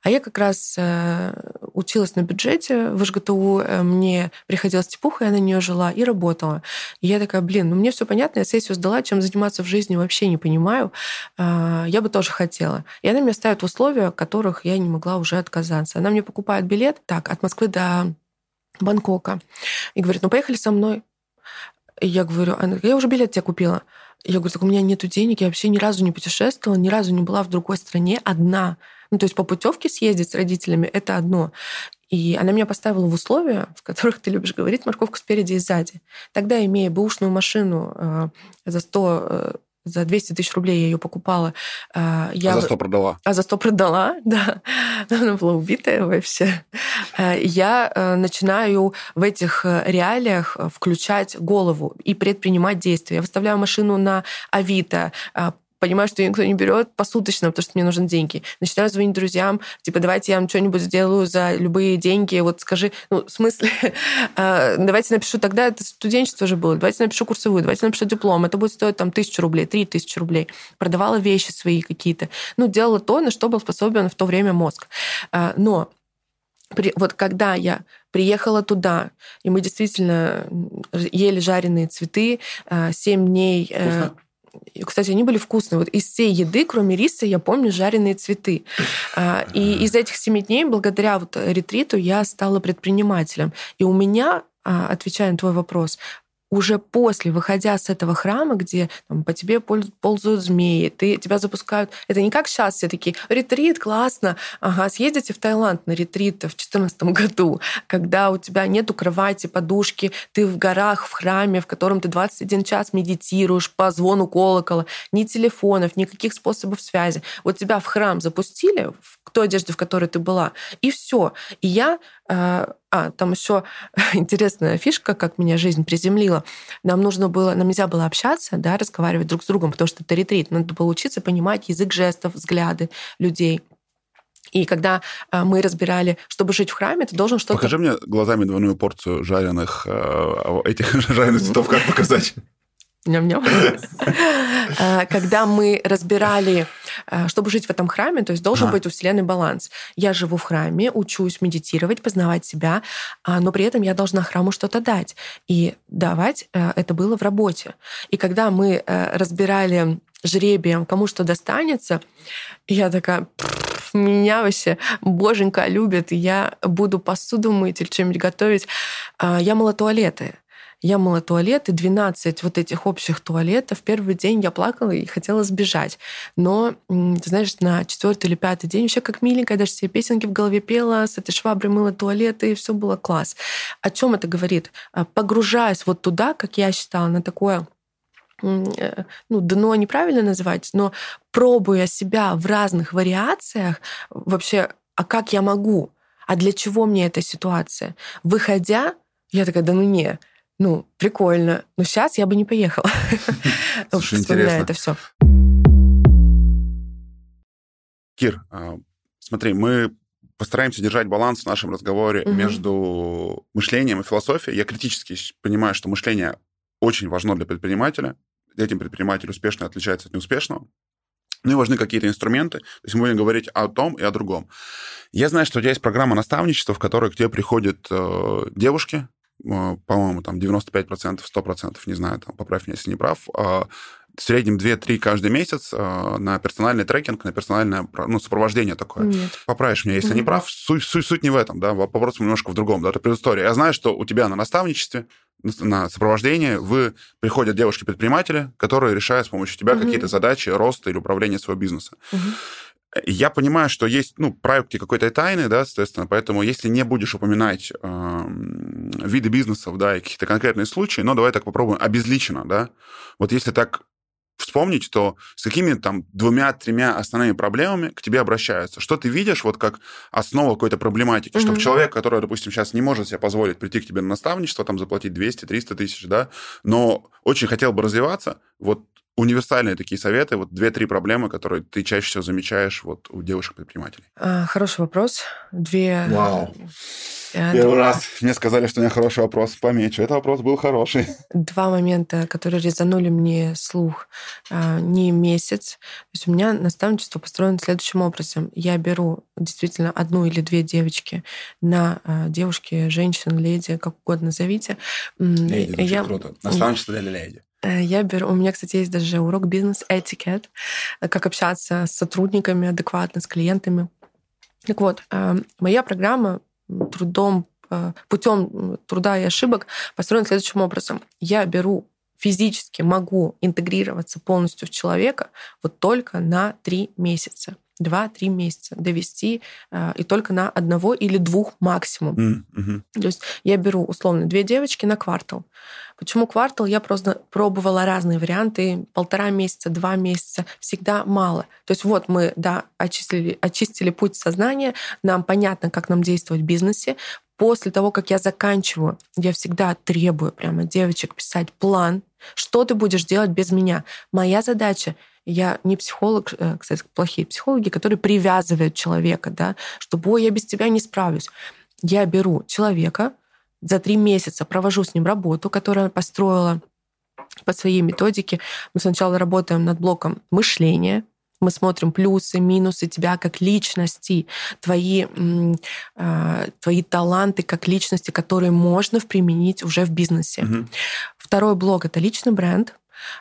А я как раз э, училась на бюджете в ЖГТУ, э, мне приходилось типуха, я на нее жила и работала. И я такая, блин, ну мне все понятно, я сессию сдала, чем заниматься в жизни вообще не понимаю. Э, я бы тоже хотела. И она меня ставит в условия, от которых я не могла уже отказаться. Она мне покупает билет, так, от Москвы до Бангкока. И говорит, ну поехали со мной. И я говорю, она, я уже билет тебе купила. Я говорю, так у меня нету денег, я вообще ни разу не путешествовала, ни разу не была в другой стране одна. Ну, то есть по путевке съездить с родителями – это одно. И она меня поставила в условия, в которых ты любишь говорить, морковка спереди и сзади. Тогда, имея бэушную машину э, за 100 за 200 тысяч рублей я ее покупала. А, я... А за 100 продала? А за 100 продала, (laughs) да. Она была убитая вообще. А, я э, начинаю в этих э, реалиях включать голову и предпринимать действия. Я выставляю машину на Авито, а, понимаю, что ее никто не берет посуточно, потому что мне нужны деньги. Начинаю звонить друзьям, типа, давайте я вам что-нибудь сделаю за любые деньги, вот скажи, ну, в смысле, (laughs) а, давайте напишу, тогда это студенчество же было, давайте напишу курсовую, давайте напишу диплом, это будет стоить там тысячу рублей, три тысячи рублей. Продавала вещи свои какие-то. Ну, делала то, на что был способен в то время мозг. А, но вот когда я приехала туда, и мы действительно ели жареные цветы, а, семь дней... Э, Вкусно? Кстати, они были вкусные. Вот из всей еды, кроме риса, я помню жареные цветы. А, и из этих семи дней, благодаря вот ретриту, я стала предпринимателем. И у меня а, отвечая на твой вопрос, уже после, выходя с этого храма, где там, по тебе ползают змеи, ты, тебя запускают... Это не как сейчас все такие, ретрит, классно, ага, съездите в Таиланд на ретрит в 2014 (laughs) году, когда у тебя нету кровати, подушки, ты в горах, в храме, в котором ты 21 час медитируешь по звону колокола, ни телефонов, никаких способов связи. Вот тебя в храм запустили, в той одежде, в которой ты была, и все. И я э, а, там еще (laughs) интересная фишка, как меня жизнь приземлила. Нам нужно было, нам нельзя было общаться, да, разговаривать друг с другом, потому что это ретрит. Надо было учиться понимать язык жестов, взгляды людей. И когда а, мы разбирали, чтобы жить в храме, ты должен что-то... Покажи мне глазами двойную порцию жареных э, этих (laughs) жареных цветов, как показать? Ням-ням. А, (laughs) когда мы разбирали, а, чтобы жить в этом храме, то есть должен быть у Вселенной баланс. Я живу в храме, учусь медитировать, познавать себя, а, но при этом я должна храму что-то дать. И давать это было в работе. И когда мы разбирали жребием, кому что достанется, я такая, меня вообще боженька любит, и я буду посуду мыть или что-нибудь готовить. Я мыла туалеты. Я мыла туалеты, 12 вот этих общих туалетов. Первый день я плакала и хотела сбежать. Но, ты знаешь, на четвертый или пятый день вообще как миленькая, даже все песенки в голове пела, с этой шваброй мыла туалеты, и все было класс. О чем это говорит? А, погружаясь вот туда, как я считала, на такое э, ну, дно неправильно называть, но пробуя себя в разных вариациях, вообще, а как я могу? А для чего мне эта ситуация? Выходя, я такая, да ну не, ну, прикольно. Но сейчас я бы не поехала. (laughs) Слушай, интересно. это все. Кир, а, смотри, мы постараемся держать баланс в нашем разговоре угу. между мышлением и философией. Я критически понимаю, что мышление очень важно для предпринимателя. Этим предприниматель успешно отличается от неуспешного. Ну и важны какие-то инструменты. То есть мы будем говорить о том и о другом. Я знаю, что у тебя есть программа наставничества, в которой к тебе приходят э, девушки, по-моему, там 95%, 100%, не знаю, там, поправь меня, если не прав, а, в среднем 2-3 каждый месяц э, на персональный трекинг, на персональное ну, сопровождение такое. Нет. Поправишь меня, если mm-hmm. не прав. Суть, суть, суть не в этом, да, вопрос немножко в другом, да, это предыстория. Я знаю, что у тебя на наставничестве, на сопровождении вы приходят девушки-предприниматели, которые решают с помощью тебя mm-hmm. какие-то задачи роста или управления своего бизнеса. Mm-hmm. Я понимаю, что есть, ну, проекты какой-то тайны, да, соответственно, поэтому если не будешь упоминать э, виды бизнесов, да, и какие-то конкретные случаи, но давай так попробуем обезличенно, да. Вот если так вспомнить, то с какими там двумя-тремя основными проблемами к тебе обращаются? Что ты видишь вот как основу какой-то проблематики? Mm-hmm. Чтобы человек, который, допустим, сейчас не может себе позволить прийти к тебе на наставничество, там заплатить 200-300 тысяч, да, но очень хотел бы развиваться, вот универсальные такие советы, вот две-три проблемы, которые ты чаще всего замечаешь вот у девушек-предпринимателей? А, хороший вопрос. Две... Вау. Э, Первый два... раз мне сказали, что у меня хороший вопрос. Помечу. Это вопрос был хороший. Два момента, которые резанули мне слух. А, не месяц. То есть у меня наставничество построено следующим образом. Я беру действительно одну или две девочки на а, девушки, женщин, леди, как угодно назовите. Леди, я... круто. Наставничество для леди. Э, я беру, у меня, кстати, есть даже урок бизнес-этикет, э, как общаться с сотрудниками адекватно, с клиентами. Так вот, э, моя программа трудом, путем труда и ошибок построена следующим образом. Я беру физически могу интегрироваться полностью в человека вот только на три месяца. Два-три месяца довести э, и только на одного или двух максимум. Mm-hmm. То есть я беру условно две девочки на квартал. Почему квартал? Я просто пробовала разные варианты. Полтора месяца, два месяца. Всегда мало. То есть вот мы, да, очистили, очистили путь сознания. Нам понятно, как нам действовать в бизнесе. После того, как я заканчиваю, я всегда требую прямо девочек писать план, что ты будешь делать без меня. Моя задача я не психолог, э, кстати, плохие психологи, которые привязывают человека, да, чтобы, ой, я без тебя не справлюсь. Я беру человека, за три месяца провожу с ним работу, которую она построила по своей методике. Мы сначала работаем над блоком мышления, мы смотрим плюсы, минусы тебя как личности, твои, э, твои таланты как личности, которые можно применить уже в бизнесе. Угу. Второй блок — это личный бренд.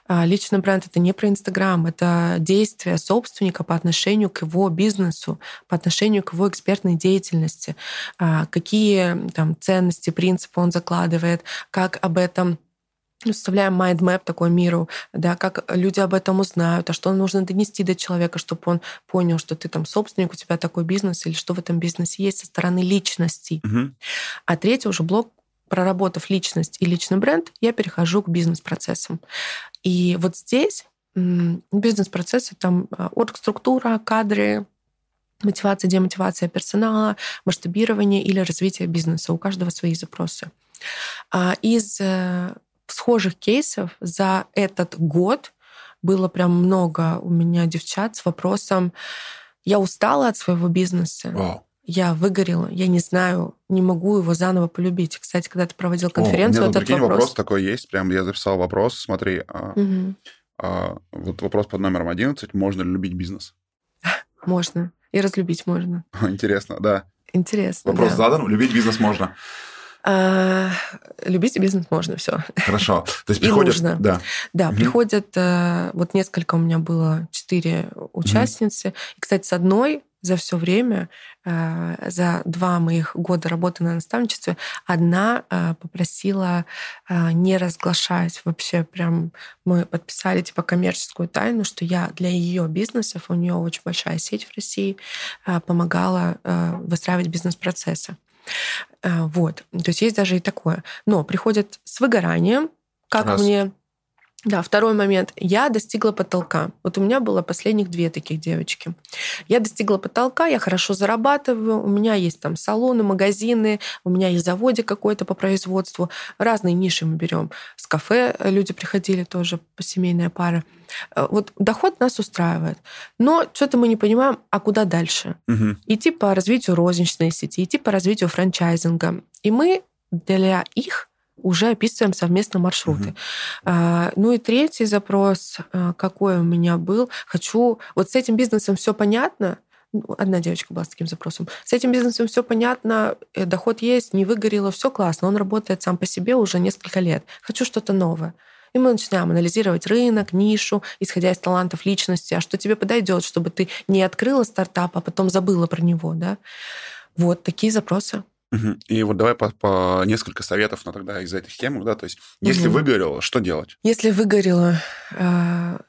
А, личный бренд это не про Инстаграм, это действие собственника по отношению к его бизнесу, по отношению к его экспертной деятельности, а, какие там ценности, принципы он закладывает, как об этом составляем mind map такой миру, да, как люди об этом узнают, а что нужно донести до человека, чтобы он понял, что ты там собственник, у тебя такой бизнес, или что в этом бизнесе есть со стороны личности. Угу. А третий уже блок проработав личность и личный бренд, я перехожу к бизнес-процессам. И вот здесь бизнес-процессы, там а, оргструктура, кадры, мотивация, демотивация персонала, масштабирование или развитие бизнеса. У каждого свои запросы. А из э, схожих кейсов за этот год было прям много у меня девчат с вопросом «Я устала от своего бизнеса, wow я выгорела, я не знаю, не могу его заново полюбить. Кстати, когда ты проводил конференцию, О, у меня, этот прикинь, вопрос... вопрос такой есть, прям я записал вопрос, смотри, угу. а, вот вопрос под номером 11, можно ли любить бизнес? (laughs) Можно, и разлюбить можно. (laughs) Интересно, да. Интересно, Вопрос да. задан, любить бизнес можно. А, любить бизнес можно, все. Хорошо. То есть приходят... нужно. Да, да угу. приходят... Э, вот несколько у меня было, четыре участницы. Угу. И, кстати, с одной за все время, э, за два моих года работы на наставничестве, одна э, попросила э, не разглашать вообще, прям мы подписали типа коммерческую тайну, что я для ее бизнесов, у нее очень большая сеть в России, помогала выстраивать бизнес-процессы. Вот. То есть есть даже и такое. Но приходят с выгоранием, как Раз. мне да, второй момент. Я достигла потолка. Вот у меня было последних две таких девочки. Я достигла потолка, я хорошо зарабатываю, у меня есть там салоны, магазины, у меня есть заводик какой-то по производству. Разные ниши мы берем. С кафе люди приходили тоже, по семейная пара. Э, вот доход нас устраивает. Но что-то мы не понимаем, а куда дальше? Угу. Идти по развитию розничной сети, идти по развитию франчайзинга. И мы для их уже описываем совместно маршруты. Угу. Ну и третий запрос, а, какой у меня был, хочу... Вот с этим бизнесом все понятно, ну, Одна девочка была с таким запросом. С этим бизнесом все понятно, э, доход есть, не выгорело, все классно. Он работает сам по себе уже несколько лет. Хочу что-то новое. И мы начинаем анализировать рынок, нишу, исходя из талантов личности, а что тебе подойдет, чтобы ты не открыла стартап, а потом забыла про него. Да? Вот такие запросы. И вот давай по, по несколько советов на тогда из этих тем, да, то есть если угу. выгорело, что делать? Если выгорело, а,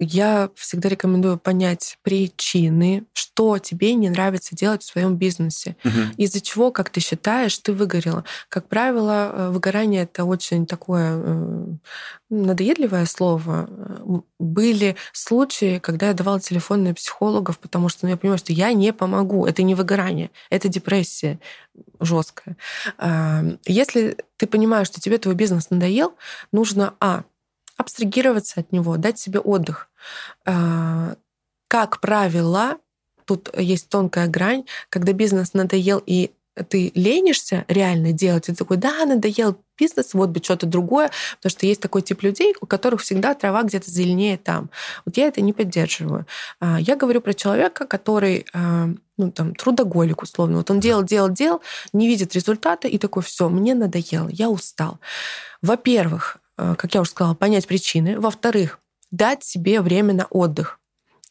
я всегда рекомендую понять причины, что тебе не нравится делать в своем бизнесе, угу. из-за чего, как ты считаешь, ты выгорела. Как правило, э, выгорание это очень такое э, надоедливое слово. Были случаи, когда я давала телефонные психологов, потому что ну, я понимаю, что я не помогу. Это не выгорание, это депрессия жесткая. Если ты понимаешь, что тебе твой бизнес надоел, нужно а абстрагироваться от него, дать себе отдых. А, как правило, тут есть тонкая грань, когда бизнес надоел и ты ленишься реально делать, и ты такой, да, надоел бизнес, вот бы что-то другое, потому что есть такой тип людей, у которых всегда трава где-то зеленее там. Вот я это не поддерживаю. А, я говорю про человека, который а, ну, там, трудоголик, условно. Вот он делал, делал, делал, не видит результата и такой, все, мне надоело, я устал. Во-первых, как я уже сказала, понять причины. Во-вторых, дать себе время на отдых.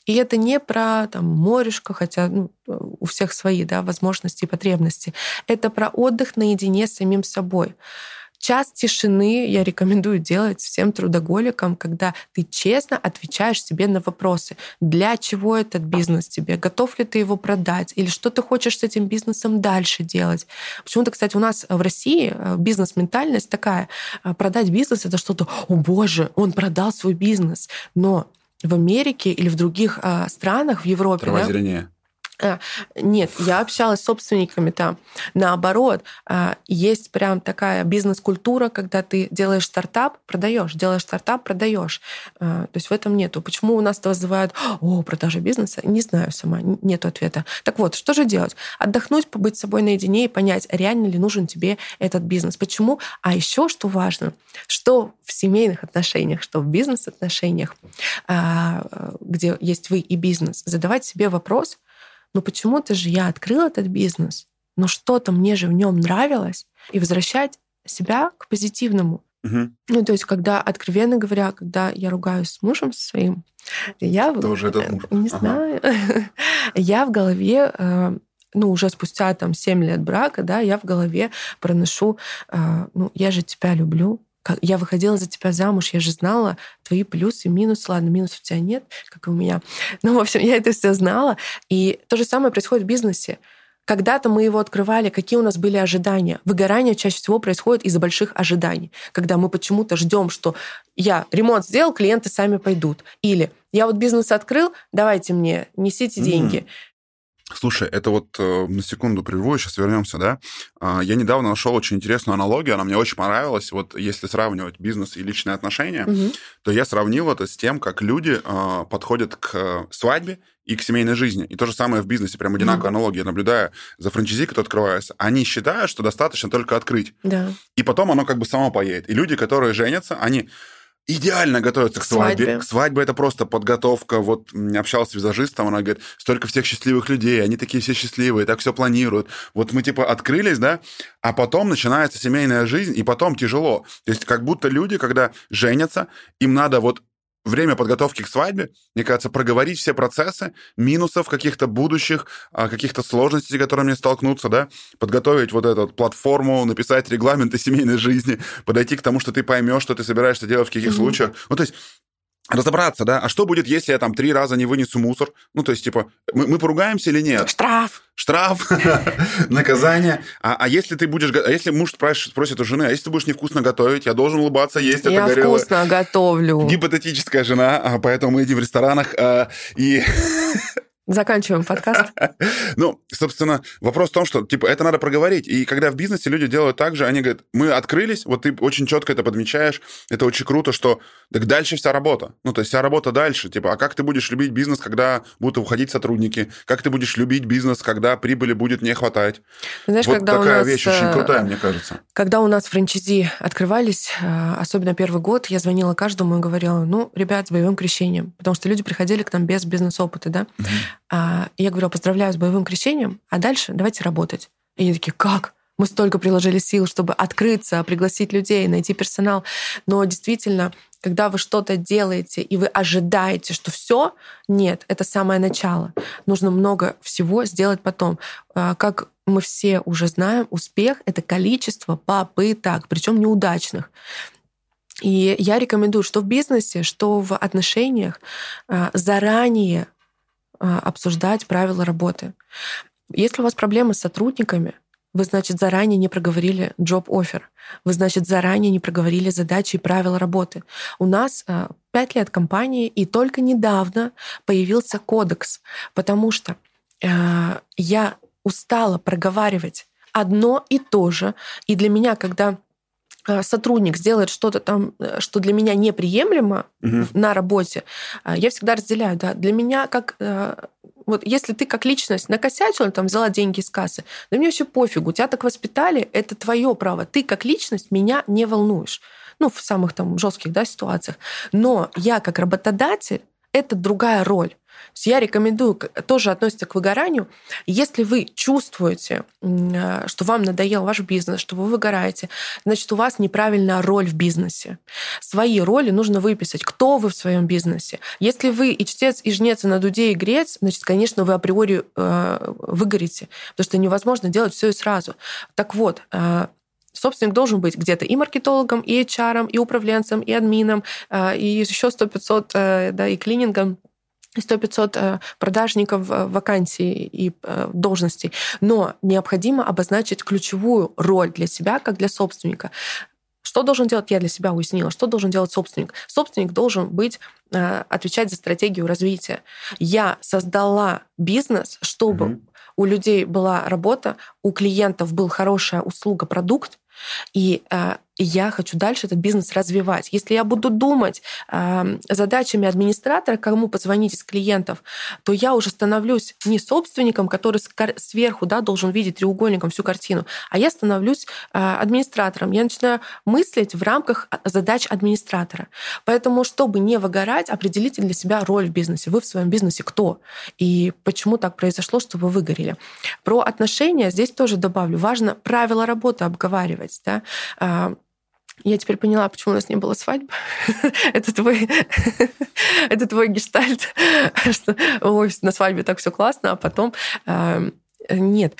И это не про там, морешко, хотя ну, у всех свои да, возможности и потребности. Это про отдых наедине с самим собой. Час тишины я рекомендую делать всем трудоголикам, когда ты честно отвечаешь себе на вопросы. Для чего этот бизнес тебе? Готов ли ты его продать? Или что ты хочешь с этим бизнесом дальше делать? Почему-то, кстати, у нас в России э, бизнес-ментальность такая. Э, продать бизнес — это что-то, о боже, он продал свой бизнес. Но в Америке или в других а, странах, в Европе... Трава да, а, нет, я общалась с собственниками там. Наоборот, а, есть прям такая бизнес-культура, когда ты делаешь стартап, продаешь, делаешь стартап, продаешь. А, то есть в этом нету. Почему у нас это вызывают, о, продажа бизнеса? Не знаю сама, нет ответа. Так вот, что же делать? Отдохнуть, побыть с собой наедине и понять, реально ли нужен тебе этот бизнес. Почему? А еще что важно, что в семейных отношениях, что в бизнес-отношениях, где есть вы и бизнес, задавать себе вопрос, ну почему-то же я открыл этот бизнес, но что-то мне же в нем нравилось, и возвращать себя к позитивному. Угу. Ну, то есть, когда, откровенно говоря, когда я ругаюсь с мужем своим, я... Тоже этот муж. Не ага. знаю. (laughs) я в голове э, ну, уже спустя там 7 лет брака, да, я в голове проношу, э, ну, я же тебя люблю, я выходила за тебя замуж, я же знала твои плюсы, минусы. Ладно, минусов у тебя нет, как и у меня. Ну, в общем, я это все знала. И то же самое происходит в бизнесе. Когда-то мы его открывали, какие у нас были ожидания. Выгорание чаще всего происходит из-за больших ожиданий, когда мы почему-то ждем, что я ремонт сделал, клиенты сами пойдут. Или я вот бизнес открыл, давайте мне, несите деньги. Mm-hmm. Слушай, это вот э, на секунду прерву, сейчас вернемся, да. Э, я недавно нашел очень интересную аналогию, она мне очень понравилась. Вот если сравнивать бизнес и личные отношения, угу. то я сравнил это с тем, как люди э, подходят к свадьбе и к семейной жизни. И то же самое в бизнесе, прям одинаковая угу. аналогия. Наблюдая за франчайзи, кто открывается, они считают, что достаточно только открыть. Да. И потом оно как бы само поедет. И люди, которые женятся, они идеально готовятся к свадьбе. свадьбе. Свадьба это просто подготовка. Вот общался с визажистом, она говорит, столько всех счастливых людей, они такие все счастливые, так все планируют. Вот мы типа открылись, да, а потом начинается семейная жизнь, и потом тяжело. То есть как будто люди, когда женятся, им надо вот время подготовки к свадьбе, мне кажется, проговорить все процессы, минусов каких-то будущих, а, каких-то сложностей, с которыми мне столкнуться, да, подготовить вот эту платформу, написать регламенты (laughs) семейной жизни, подойти к тому, что ты поймешь, что ты собираешься делать в каких mm-hmm. случаях. Ну, то есть разобраться, да, а что будет, если я там три раза не вынесу мусор? Ну, то есть, типа, мы, мы поругаемся или нет? Штраф. Штраф, (laughs) наказание. А, а если ты будешь... А если муж спросит у жены, а если ты будешь невкусно готовить, я должен улыбаться, есть я это горелое... Я вкусно готовлю. Гипотетическая жена, а поэтому мы едем в ресторанах, а, и (laughs) Заканчиваем подкаст. (laughs) Ну, собственно, вопрос в том, что, типа, это надо проговорить. И когда в бизнесе люди делают так же, они говорят, мы открылись, вот ты очень четко это подмечаешь, это очень круто, что так дальше вся работа. Ну, то есть вся работа дальше. Типа, а как ты будешь любить бизнес, когда будут уходить сотрудники? Как ты будешь любить бизнес, когда прибыли будет не хватать? Знаешь, вот когда такая у нас, вещь очень э, крутая, мне кажется. Когда у нас франчайзи открывались, э, особенно первый год, я звонила каждому и говорила, ну, ребят, с боевым крещением. Потому что люди приходили к нам без бизнес-опыта, да? А, я говорю, поздравляю с боевым крещением, а дальше давайте работать. И они такие, как? Мы столько приложили сил, чтобы открыться, пригласить людей, найти персонал. Но действительно, когда вы что-то делаете и вы ожидаете, что все, нет, это самое начало. Нужно много всего сделать потом. А, как мы все уже знаем, успех — это количество попыток, причем неудачных. И я рекомендую, что в бизнесе, что в отношениях а, заранее а, обсуждать правила работы. Если у вас проблемы с сотрудниками, вы, значит, заранее не проговорили job offer. Вы, значит, заранее не проговорили задачи и правила работы. У нас а, пять лет компании, и только недавно появился кодекс, потому что э, я устала проговаривать одно и то же. И для меня, когда сотрудник сделает что-то там, э, что для меня неприемлемо угу. на работе, э, я всегда разделяю, да, для меня как вот если ты как личность накосячила, там взяла деньги из кассы, да мне вообще пофигу, тебя так воспитали, это твое право. Ты как личность меня не волнуешь. Ну, в самых там жестких да, ситуациях. Но я как работодатель, это другая роль я рекомендую, тоже относится к выгоранию. Если вы чувствуете, э, что вам надоел ваш бизнес, что вы выгораете, значит, у вас неправильная роль в бизнесе. Свои роли нужно выписать. Кто вы в своем бизнесе? Если вы и чтец, и жнец, и на дуде, и грец, значит, конечно, вы априори э, выгорите, потому что невозможно делать все и сразу. Так вот, э, собственник должен быть где-то и маркетологом, и HR, и управленцем, и админом, э, и еще 100-500, э, да, и клинингом 100-500 э, продажников вакансий и должностей. Но необходимо обозначить ключевую роль для себя, как для собственника. Что должен делать, я для себя уяснила, что должен делать собственник? Собственник должен быть, отвечать за стратегию развития. Я создала бизнес, чтобы угу. у людей была работа, у клиентов был хорошая услуга, продукт, и я хочу дальше этот бизнес развивать. Если я буду думать э, задачами администратора, кому позвонить из клиентов, то я уже становлюсь не собственником, который сверху да, должен видеть треугольником всю картину, а я становлюсь э, администратором. Я начинаю мыслить в рамках задач администратора. Поэтому, чтобы не выгорать, определите для себя роль в бизнесе. Вы в своем бизнесе кто? И почему так произошло, что вы выгорели? Про отношения здесь тоже добавлю. Важно правила работы обговаривать. Да? Я теперь поняла, почему у нас не было свадьбы. (laughs) это твой, (laughs) это твой гештальт, (laughs) что ой, на свадьбе так все классно, а потом эм, нет.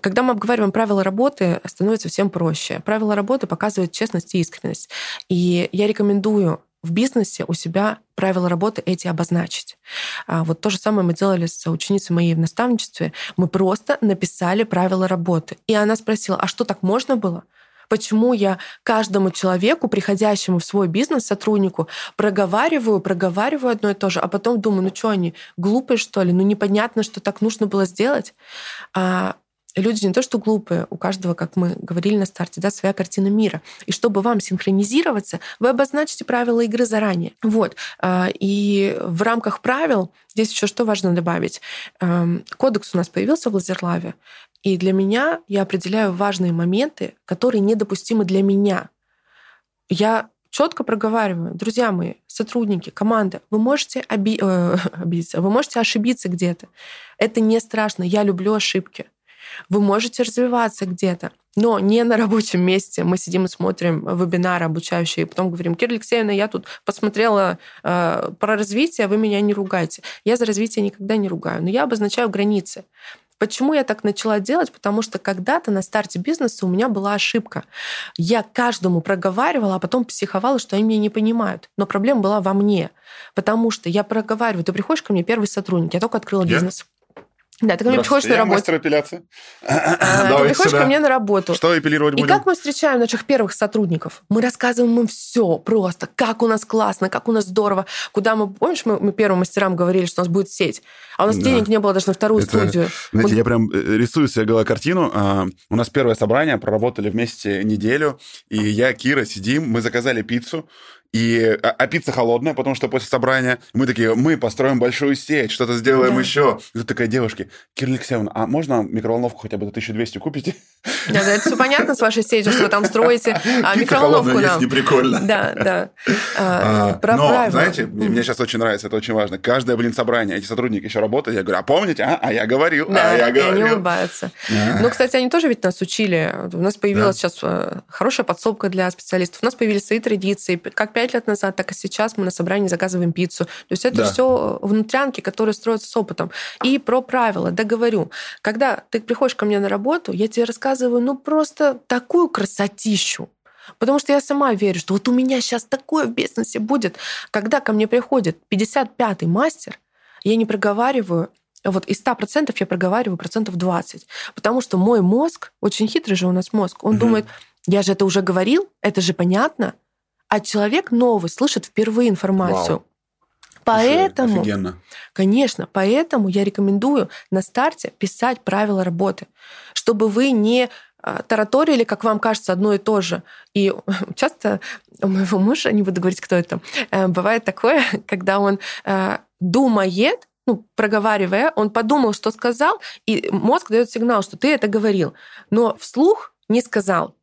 Когда мы обговариваем правила работы, становится всем проще. Правила работы показывают честность и искренность. И я рекомендую в бизнесе у себя правила работы эти обозначить. А вот то же самое мы делали с ученицей моей в наставничестве. Мы просто написали правила работы. И она спросила, а что так можно было? Почему я каждому человеку, приходящему в свой бизнес, сотруднику, проговариваю, проговариваю одно и то же, а потом думаю, ну что они, глупые, что ли? Ну непонятно, что так нужно было сделать. А люди не то что глупые, у каждого, как мы говорили на старте, да, своя картина мира. И чтобы вам синхронизироваться, вы обозначите правила игры заранее. Вот. А, и в рамках правил здесь еще что важно добавить. Эм, кодекс у нас появился в Лазерлаве, и для меня я определяю важные моменты, которые недопустимы для меня. Я четко проговариваю, друзья мои, сотрудники, команда, вы можете оби... э, (laughs) обидеться, вы можете ошибиться где-то. Это не страшно, я люблю ошибки. Вы можете развиваться где-то, но не на рабочем месте. Мы сидим и смотрим вебинары обучающие, и потом говорим, Кира Алексеевна, я тут посмотрела э, про развитие, вы меня не ругайте. Я за развитие никогда не ругаю, но я обозначаю границы. Почему я так начала делать? Потому что когда-то на старте бизнеса у меня была ошибка. Я каждому проговаривала, а потом психовала, что они меня не понимают. Но проблема была во мне. Потому что я проговариваю, ты приходишь ко мне первый сотрудник, я только открыла бизнес. Да, ты ко мне приходишь на работу. мастер эпиляции. А, ты приходишь ко мне на работу. Что эпилировать будем? И как мы встречаем наших первых сотрудников? Мы рассказываем им все просто, как у нас классно, как у нас здорово, куда мы... Помнишь, мы, мы первым мастерам говорили, что у нас будет сеть, а у нас да. денег не было даже на вторую Это, студию. Знаете, мы... я прям э, рисую себе головой картину. А, у нас первое собрание, проработали вместе неделю, и я, Кира, сидим, мы заказали пиццу, и, а, а пицца холодная, потому что после собрания мы такие, мы построим большую сеть, что-то сделаем да. еще. И тут такая девушка, Кира Алексеевна, а можно микроволновку хотя бы за 1200 купите? Да, да, это все понятно с вашей сетью, что вы там строите. А микроволновку нам. не прикольно. Да, да. А, а, но, знаете, мне сейчас очень нравится, это очень важно. Каждое, блин, собрание, эти сотрудники еще работают, я говорю, а помните? А, а я говорил, да, а я говорил. они улыбаются. А. Ну, кстати, они тоже ведь нас учили. У нас появилась да. сейчас э, хорошая подсобка для специалистов. У нас появились свои традиции. Как пять лет назад, так и сейчас мы на собрании заказываем пиццу. То есть это да. все внутрянки, которые строятся с опытом. И про правила, договорю. Когда ты приходишь ко мне на работу, я тебе рассказываю, ну, просто такую красотищу. Потому что я сама верю, что вот у меня сейчас такое в бизнесе будет. Когда ко мне приходит 55-й мастер, я не проговариваю вот из 100% я проговариваю процентов 20. Потому что мой мозг, очень хитрый же у нас мозг, он угу. думает, я же это уже говорил, это же понятно, а человек новый слышит впервые информацию. Вау. Поэтому, Офигенно. конечно, поэтому я рекомендую на старте писать правила работы, чтобы вы не а, тараторили, как вам кажется, одно и то же. И (laughs) часто у моего мужа, не буду говорить, кто это, э, бывает такое, (laughs) когда он э, думает, ну, проговаривая, он подумал, что сказал, и мозг дает сигнал, что ты это говорил, но вслух не сказал.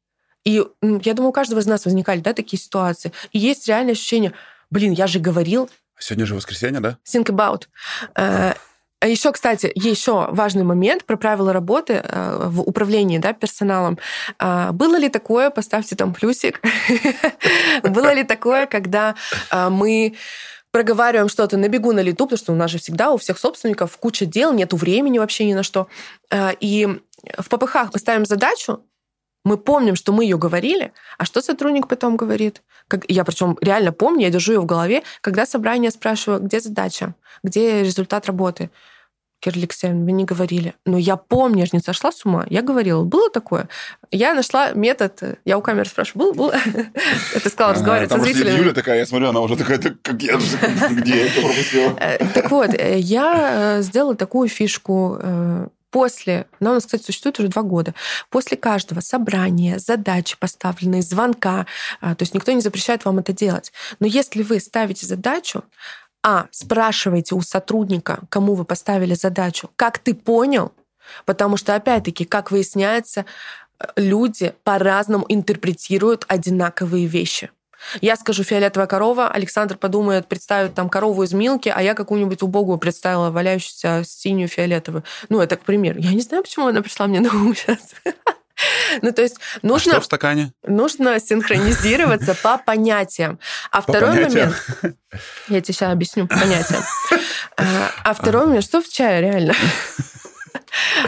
И я думаю, у каждого из нас возникали да, такие ситуации. И есть реальное ощущение, блин, я же говорил. Сегодня же воскресенье, да? Think about. Э, а еще, кстати, еще важный момент про правила работы э, в управлении да, персоналом. А, было ли такое, поставьте там плюсик, (laughs) было ли такое, когда мы проговариваем что-то на бегу, на лету, потому что у нас же всегда у всех собственников куча дел, нету времени вообще ни на что. И в ППХ мы ставим задачу, мы помним, что мы ее говорили, а что сотрудник потом говорит? Как, я причем реально помню, я держу ее в голове, когда собрание спрашиваю, где задача, где результат работы. Кирилл Алексеевна, вы не говорили. Но я помню, я же не сошла с ума. Я говорила, было такое. Я нашла метод, я у камеры спрашиваю, было, было? (laughs) Это сказала разговаривать со зрителями. Юля такая, я смотрю, она уже такая, как я, где это пропустила? Э, так вот, э, я э, сделала такую фишку после, она у нас, кстати, существует уже два года, после каждого собрания, задачи поставленные, звонка, а, то есть никто не запрещает вам это делать. Но если вы ставите задачу, а, спрашивайте у сотрудника, кому вы поставили задачу, как ты понял, потому что, опять-таки, как выясняется, люди по-разному интерпретируют одинаковые вещи. Я скажу фиолетовая корова, Александр подумает, представит там корову из Милки, а я какую-нибудь убогую представила, валяющуюся синюю фиолетовую. Ну, это к примеру. Я не знаю, почему она пришла мне на ум сейчас. (laughs) Ну, то есть нужно... А что в стакане? Нужно синхронизироваться по понятиям. А второй момент... Я тебе сейчас объясню по понятиям. (laughs) А, а второй момент... Что в чае, реально? (laughs)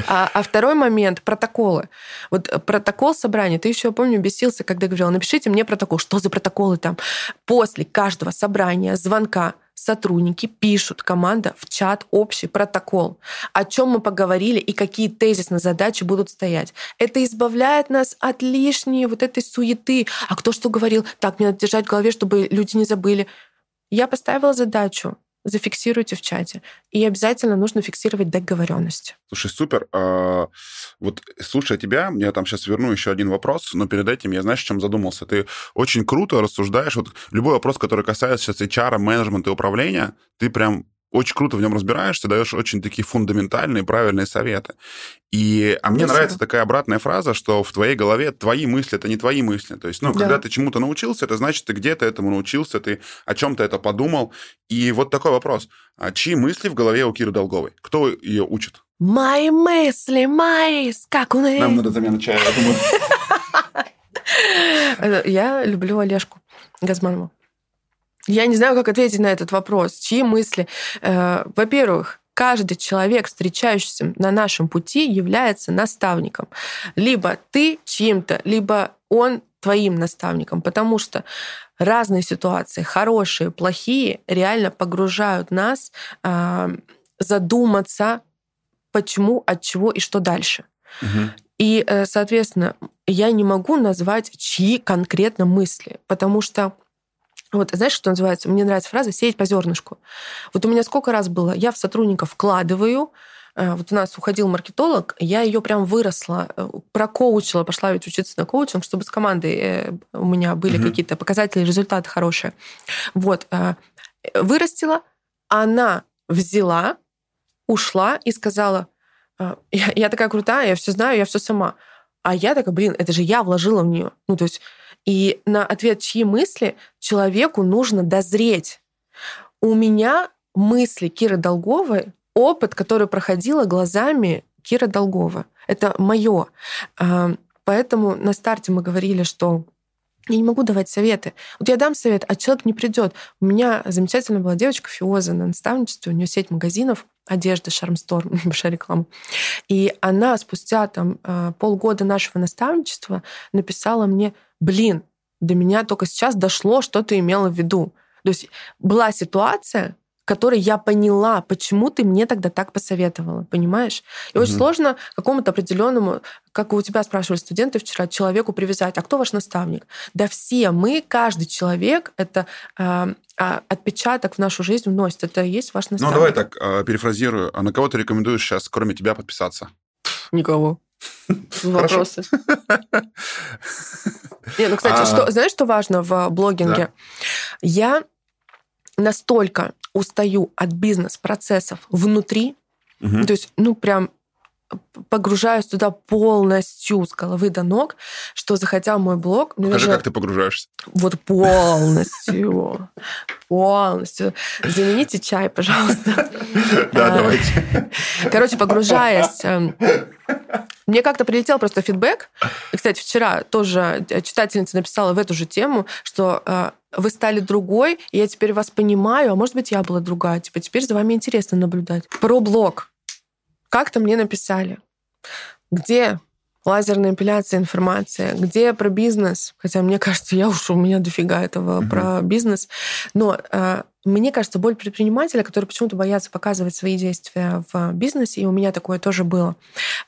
А, а второй момент протоколы. Вот протокол собрания. Ты еще, помню, бесился, когда говорила, напишите мне протокол. Что за протоколы там? После каждого собрания, звонка, сотрудники пишут команда в чат общий протокол, о чем мы поговорили и какие тезисные задачи будут стоять. Это избавляет нас от лишней вот этой суеты. А кто что говорил? Так, мне надо держать в голове, чтобы люди не забыли. Я поставила задачу зафиксируйте в чате. И обязательно нужно фиксировать договоренности. Слушай, супер. А, вот слушая тебя, я там сейчас верну еще один вопрос, но перед этим я, знаешь, чем задумался? Ты очень круто рассуждаешь. Вот любой вопрос, который касается сейчас HR, менеджмента и управления, ты прям очень круто в нем разбираешься, даешь очень такие фундаментальные, правильные советы. И, а мне Спасибо. нравится такая обратная фраза, что в твоей голове твои мысли это не твои мысли. То есть, ну, да. когда ты чему-то научился, это значит, ты где-то этому научился, ты о чем-то это подумал. И вот такой вопрос: а чьи мысли в голове у Киры Долговой? Кто ее учит? Мои мысли, мои, как он. Нам надо замена чая, я думаю. (laughs) Я люблю Олежку Газманову. Я не знаю, как ответить на этот вопрос. Чьи мысли? Э, во-первых, каждый человек, встречающийся на нашем пути, является наставником. Либо ты чьим-то, либо он твоим наставником, потому что разные ситуации, хорошие, плохие, реально погружают нас э, задуматься, почему, от чего и что дальше. Угу. И, э, соответственно, я не могу назвать чьи конкретно мысли, потому что вот, знаешь, что называется? Мне нравится фраза «сеять по зернышку». Вот у меня сколько раз было, я в сотрудников вкладываю, э, вот у нас уходил маркетолог, я ее прям выросла, э, прокоучила, пошла ведь учиться на коучинг, чтобы с командой э, у меня были угу. какие-то показатели, результаты хорошие. Вот, вырастила, она взяла, ушла и сказала, я, (laughs) я такая крутая, я все знаю, я все сама. А я такая, блин, это же я вложила в нее. Ну, то есть и на ответ, чьи мысли, человеку нужно дозреть. У меня мысли Киры Долговой, опыт, который проходила глазами Кира Долгова. Это мое. А, поэтому на старте мы говорили, что я не могу давать советы. Вот я дам совет, а человек не придет. У меня замечательная была девочка Фиоза на наставничестве, у нее сеть магазинов одежды Шармстор, (laughs) большая реклама. И она спустя там а, полгода нашего наставничества написала мне, блин, до меня только сейчас дошло, что ты имела в виду. То есть была ситуация, в которой я поняла, почему ты мне тогда так посоветовала, понимаешь? И угу. очень сложно какому-то определенному, как у тебя спрашивали студенты вчера, человеку привязать, а кто ваш наставник? Да все мы, каждый человек, это э, отпечаток в нашу жизнь вносит, это и есть ваш наставник. Ну давай так, э, перефразирую, а на кого ты рекомендуешь сейчас, кроме тебя, подписаться? Никого. Вопросы. (laughs) Не, ну, кстати, а... что, знаешь, что важно в блогинге? Да. Я настолько устаю от бизнес-процессов внутри, то есть, ну, прям погружаюсь туда полностью с головы до ног, что заходя в мой блог... Скажи, даже... как ты погружаешься? Вот полностью. Полностью. Замените чай, пожалуйста. Да, давайте. Короче, погружаясь... Эм, мне как-то прилетел просто фидбэк. И, кстати, вчера тоже читательница написала в эту же тему, что э, вы стали другой, и я теперь вас понимаю, а может быть, я была другая. Типа, теперь за вами интересно наблюдать. Про блог. Как-то мне написали, где лазерная эпиляция информация, где про бизнес, хотя мне кажется, я уж у меня дофига этого угу. про бизнес, но э, мне кажется, боль предпринимателя, которые почему-то боятся показывать свои действия в бизнесе, и у меня такое тоже было,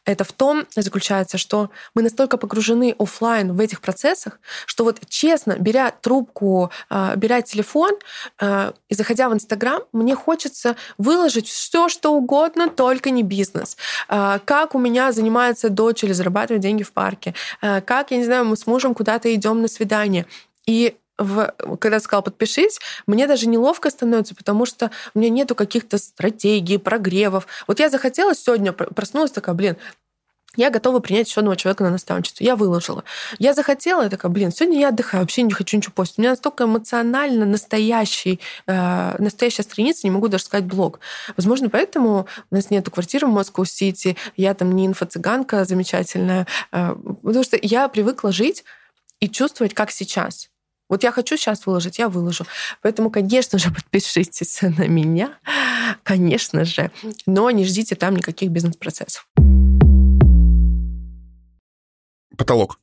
это в том заключается, что мы настолько погружены офлайн в этих процессах, что вот честно, беря трубку, а, беря телефон а, и заходя в Инстаграм, мне хочется выложить все, что угодно, только не бизнес. А, как у меня занимается дочь или зарабатывает деньги в парке, как, я не знаю, мы с мужем куда-то идем на свидание. И в, когда сказал подпишись, мне даже неловко становится, потому что у меня нету каких-то стратегий, прогревов. Вот я захотела сегодня, проснулась такая, блин, я готова принять еще одного человека на наставничество. Я выложила. Я захотела, я такая, блин, сегодня я отдыхаю, вообще не хочу ничего постить. У меня настолько эмоционально настоящий, э, настоящая страница, не могу даже сказать блог. Возможно, поэтому у нас нету квартиры в Москву-Сити, я там не инфо-цыганка замечательная, э, потому что я привыкла жить и чувствовать, как сейчас. Вот я хочу сейчас выложить, я выложу. Поэтому, конечно же, (laughs) подпишитесь на меня, конечно же, но не ждите там никаких бизнес-процессов. Потолок.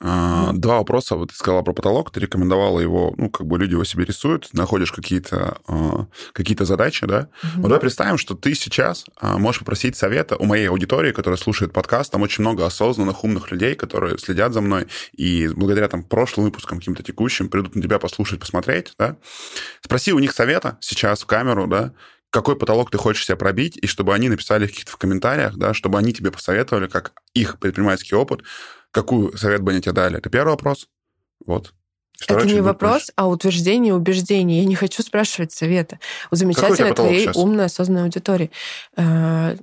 А, два вопроса. Вот ты сказала про потолок, ты рекомендовала его, ну, как бы люди его себе рисуют, находишь какие-то а, какие задачи, да? Угу. Вот давай представим, что ты сейчас а, можешь попросить совета у моей аудитории, которая слушает подкаст. Там очень много осознанных, умных людей, которые следят за мной, и благодаря там прошлым выпускам, каким-то текущим, придут на тебя послушать, посмотреть, да? Спроси у них совета сейчас в камеру, да? какой потолок ты хочешь себя пробить, и чтобы они написали каких-то в комментариях, да, чтобы они тебе посоветовали, как их предпринимательский опыт, какую совет бы они тебе дали? Это первый вопрос. Вот. Второй это не вопрос, а утверждение убеждение. Я не хочу спрашивать совета. У замечательной твоей сейчас? умной, осознанной аудитории. Э,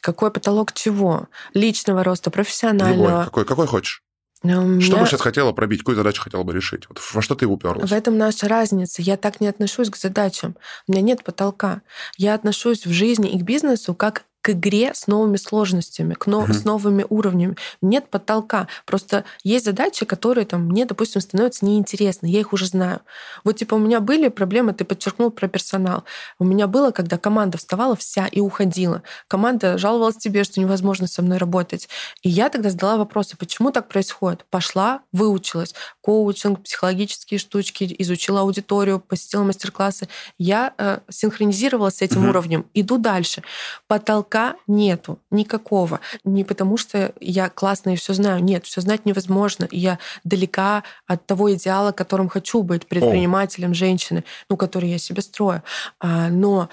какой потолок чего? Личного роста, профессионального? Любой. Какой, какой хочешь? Меня... Что бы сейчас хотела пробить? Какую задачу хотела бы решить? Вот во что ты уперлась? В этом наша разница. Я так не отношусь к задачам. У меня нет потолка. Я отношусь в жизни и к бизнесу как к игре с новыми сложностями, к но, mm-hmm. с новыми уровнями. Нет потолка. Просто есть задачи, которые там мне, допустим, становятся неинтересны. Я их уже знаю. Вот типа у меня были проблемы, ты подчеркнул про персонал. У меня было, когда команда вставала вся и уходила. Команда жаловалась тебе, что невозможно со мной работать. И я тогда задала вопросы, почему так происходит. Пошла, выучилась. Коучинг, психологические штучки, изучила аудиторию, посетила мастер-классы. Я э, синхронизировалась с этим mm-hmm. уровнем. Иду дальше. Потолка потолка нету никакого. Не потому что я классно и все знаю. Нет, все знать невозможно. Я далека от того идеала, которым хочу быть предпринимателем, женщины, ну, который я себе строю. А, но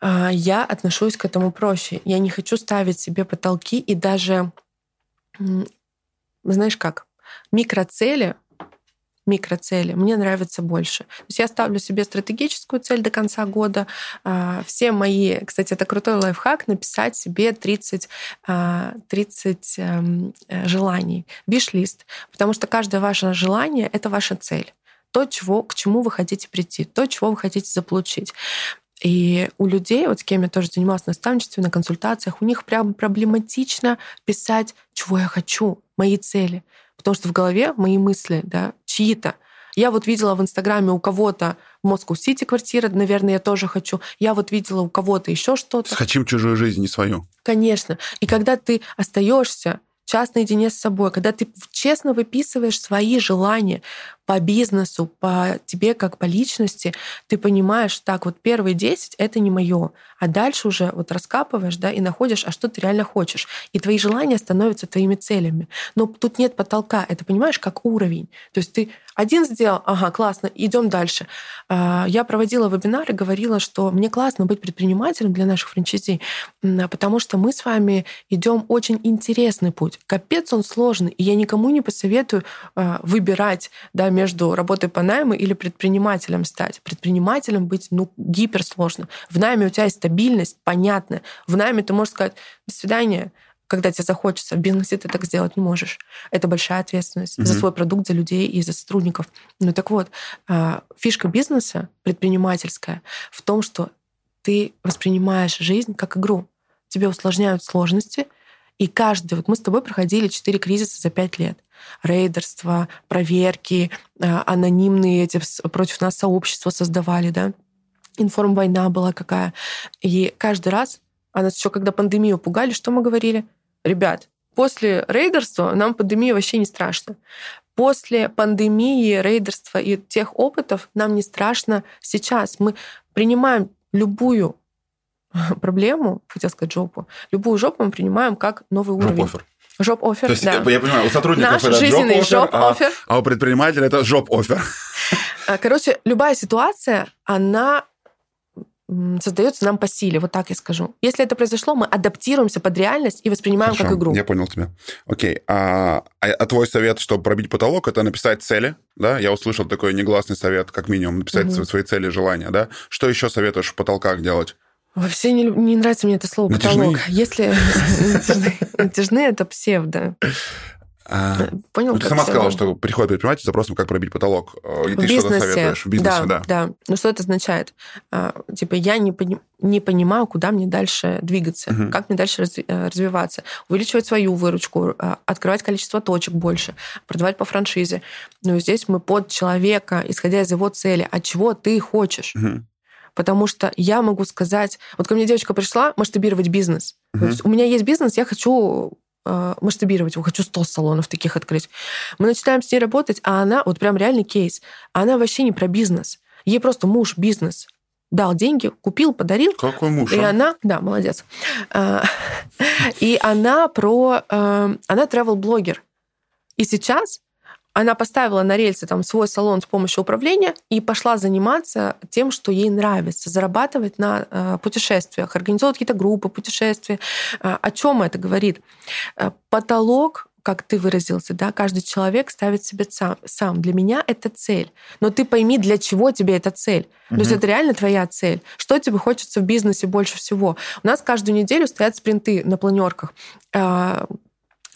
а, я отношусь к этому проще. Я не хочу ставить себе потолки и даже, знаешь как, микроцели микроцели мне нравится больше. То есть я ставлю себе стратегическую цель до конца года. А, все мои, кстати, это крутой лайфхак, написать себе 30, 30 а, эм, э, желаний, виш-лист, потому что каждое ваше желание — это ваша цель то, чего, к чему вы хотите прийти, то, чего вы хотите заполучить. И у людей, вот с кем я тоже занималась на наставничестве, на консультациях, у них прям проблематично писать, чего я хочу, мои цели. Потому что в голове мои мысли, да, чьи-то. Я вот видела в Инстаграме у кого-то в Москву-Сити квартира, наверное, я тоже хочу. Я вот видела у кого-то еще что-то. Хотим чужую жизнь, не свою. Конечно. И когда ты остаешься час наедине с собой, когда ты честно выписываешь свои желания, по бизнесу, по тебе как по личности, ты понимаешь, так, вот первые 10 — это не мое, а дальше уже вот раскапываешь, да, и находишь, а что ты реально хочешь. И твои желания становятся твоими целями. Но тут нет потолка, это понимаешь, как уровень. То есть ты один сделал, ага, классно, идем дальше. А, я проводила вебинар и говорила, что мне классно быть предпринимателем для наших франчайзи, потому что мы с вами идем очень интересный путь. Капец он сложный, и я никому не посоветую а, выбирать да, между работой по найму или предпринимателем стать. Предпринимателем быть ну, гиперсложно. В найме у тебя есть стабильность, понятная. В найме ты можешь сказать «до свидания», когда тебе захочется. В бизнесе ты так сделать не можешь. Это большая ответственность угу. за свой продукт, за людей и за сотрудников. Ну так вот, а, фишка бизнеса предпринимательская в том, что ты воспринимаешь жизнь как игру. Тебе усложняют сложности, и каждый... Вот мы с тобой проходили четыре кризиса за пять лет. Рейдерство, проверки, а, анонимные эти против нас сообщества создавали, да. Информ-война была какая. И каждый раз, а нас еще когда пандемию пугали, что мы говорили? ребят, после рейдерства нам пандемия вообще не страшно. После пандемии, рейдерства и тех опытов нам не страшно сейчас. Мы принимаем любую (laughs) проблему, хотел сказать жопу, любую жопу мы принимаем как новый уровень. Жоп-оффер. Жоп-оффер, То есть, да. я понимаю, у сотрудников Наш это жизненный жоп-оффер, job offer. А, а у предпринимателя это жоп-оффер. А, короче, любая ситуация, она создается нам по силе, вот так я скажу. Если это произошло, мы адаптируемся под реальность и воспринимаем Хорошо, как игру. Я понял тебя. Окей. А, а, а твой совет, чтобы пробить потолок, это написать цели, да? Я услышал такой негласный совет, как минимум, написать угу. свои цели, желания, да? Что еще советуешь в потолках делать? Вообще не, не нравится мне это слово Натяжные? потолок. Если натяжные, это псевдо. А, Э, Понял? ну, ты сама сказала, что приходит предприниматель с запросом, как пробить потолок. Э, И В ты что-то советуешь в бизнесе, да. да. Ну что это означает? А, Типа я не, пони- не понимаю, куда мне дальше двигаться, как мне дальше разви- э, развиваться, увеличивать свою выручку, а, открывать количество точек больше, продавать по франшизе. Но здесь мы под человека, исходя из его цели, от чего ты хочешь. Потому что я могу сказать, вот ко мне девочка пришла масштабировать бизнес. Есть у меня есть бизнес, я хочу э, масштабировать его, хочу 100 салонов таких открыть. Мы начинаем с ней работать, а она, вот прям реальный кейс, она вообще не про бизнес. Ей просто муж бизнес дал деньги, купил, подарил, Какой муж, и а? она, да, молодец. А, (laughs) И она про, э, она travel-блогер. И сейчас она поставила на рельсы там свой салон с помощью управления и пошла заниматься тем, что ей нравится, зарабатывать на э, путешествиях, организовывать какие-то группы путешествия. Э, о чем это говорит? Э, потолок как ты выразился, да, каждый человек ставит себе сам. сам. Для меня это цель. Но ты пойми, для чего тебе эта цель. То есть это реально твоя цель. Что тебе хочется в бизнесе больше всего? У нас каждую неделю стоят спринты на планерках.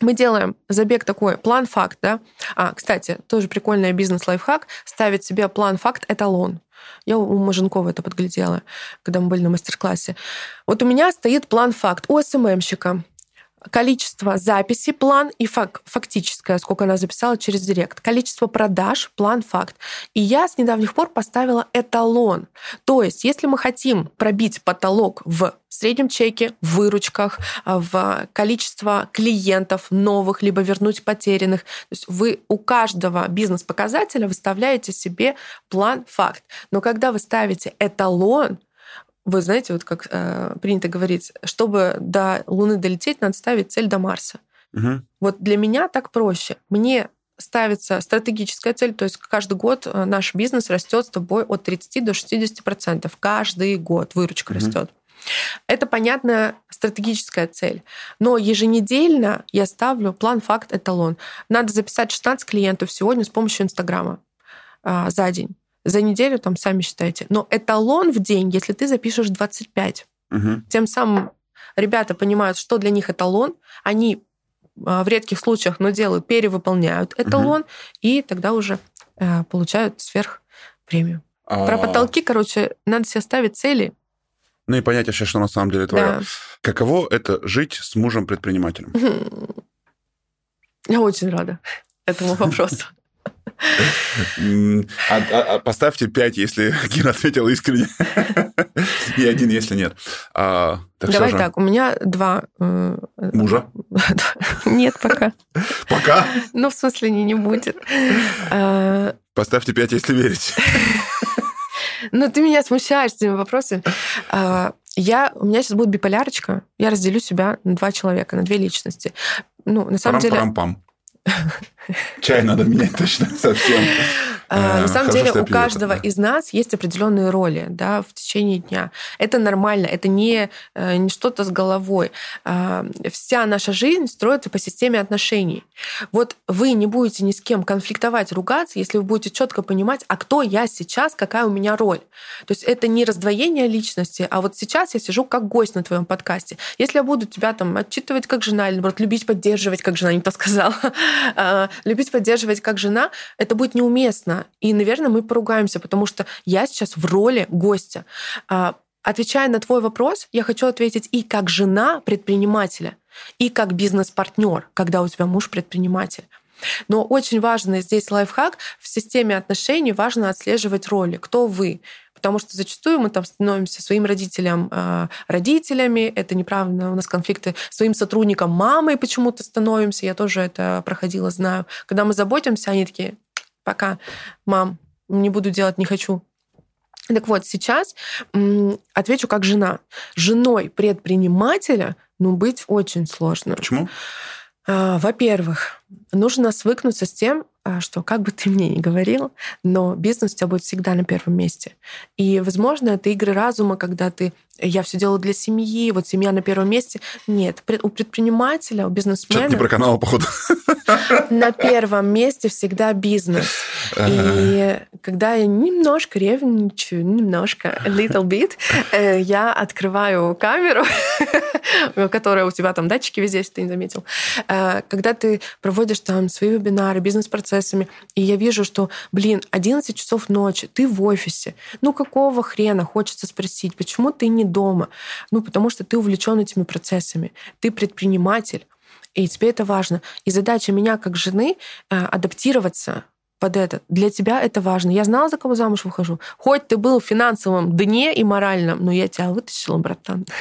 Мы делаем забег такой, план-факт, да. А, кстати, тоже прикольный бизнес-лайфхак, ставить себе план-факт-эталон. Я у Маженкова это подглядела, когда мы были на мастер-классе. Вот у меня стоит план-факт у СММщика количество записей, план и фак, фактическое, сколько она записала через директ, количество продаж, план, факт. И я с недавних пор поставила эталон. То есть, если мы хотим пробить потолок в среднем чеке, в выручках, в количество клиентов новых, либо вернуть потерянных, то есть вы у каждого бизнес-показателя выставляете себе план, факт. Но когда вы ставите эталон, вы знаете, вот как э, принято говорить, чтобы до Луны долететь, надо ставить цель до Марса. Мгм. Вот для меня так проще. Мне ставится стратегическая цель, то есть каждый год э, наш бизнес растет с тобой от 30 до 60 процентов. Каждый год выручка Мгм. растет. Это понятная стратегическая цель. Но еженедельно я ставлю план, факт, эталон. Надо записать 16 клиентов сегодня с помощью Инстаграма а, за день. За неделю там сами считайте. Но эталон в день, если ты запишешь 25. Мгм. Тем самым ребята понимают, что для них эталон. Они а, в редких случаях, но делают, перевыполняют эталон, и тогда уже э, получают сверх премию. Про А, потолки, короче, надо себе ставить цели. Ну и понять вообще, что на самом деле твое. Да. Каково это жить с мужем-предпринимателем? (laughs) Я очень рада этому вопросу. А- а- а Поставьте 5, если (laughs) Кира ответила искренне. И один, если нет. А, так Давай так, у меня два... Э, Мужа? (laughs) Нет пока. Пока? Ну, в смысле, не, не будет. Поставьте пять, если верите. Ну, ты меня смущаешь этими вопросами. Я, у меня сейчас будет биполярочка. Я разделю себя на два человека, на две личности. Ну, на самом деле... Парам-парам-пам. Чай надо менять точно совсем. А, на э, самом деле у каждого из нас есть определенные роли да, в течение дня. Это нормально, это не, э, не что-то с головой. А, вся наша жизнь строится по системе отношений. Вот вы не будете ни с кем конфликтовать, ругаться, если вы будете четко понимать, а кто я сейчас, какая у меня роль. То есть это не раздвоение личности, а вот сейчас я сижу как гость на твоем подкасте. Если я буду тебя там отчитывать как жена, или наоборот, любить, поддерживать, как жена, не то сказала, (laughs) а, любить, поддерживать как жена, это будет неуместно. И, наверное, мы поругаемся, потому что я сейчас в роли гостя. А, отвечая на твой вопрос, я хочу ответить и как жена предпринимателя, и как бизнес-партнер, когда у тебя муж предприниматель. Но очень важно здесь лайфхак, в системе отношений важно отслеживать роли. Кто вы? Потому что зачастую мы там становимся своим родителям э, родителями, это неправильно, у нас конфликты своим сотрудникам мамой почему-то становимся, я тоже это проходила, знаю. Когда мы заботимся, они такие, пока, мам, не буду делать, не хочу. Так вот, сейчас отвечу как жена. Женой предпринимателя, ну, быть очень сложно. Почему? А, во-первых, нужно свыкнуться с тем, что как бы ты мне ни говорил, но бизнес у тебя будет всегда на первом месте. И, возможно, это игры разума, когда ты я все делаю для семьи, вот семья на первом месте. Нет, у предпринимателя, у бизнесмена... Что-то не про канал, походу. (laughs) На первом месте всегда бизнес. И когда я немножко ревничаю, немножко, little bit, э, я открываю камеру, (laughs) которая у тебя там датчики везде, если ты не заметил. Э, когда ты проводишь там свои вебинары, бизнес-процессами, и я вижу, что, блин, 11 часов ночи, ты в офисе. Ну какого хрена, хочется спросить, почему ты не дома. Ну, потому что ты увлечен этими процессами. Ты предприниматель. И тебе это важно. И задача меня как жены э, адаптироваться под это. Для тебя это важно. Я знала, за кого замуж выхожу. Хоть ты был в финансовом дне и моральном, но я тебя вытащила, братан. (laughs)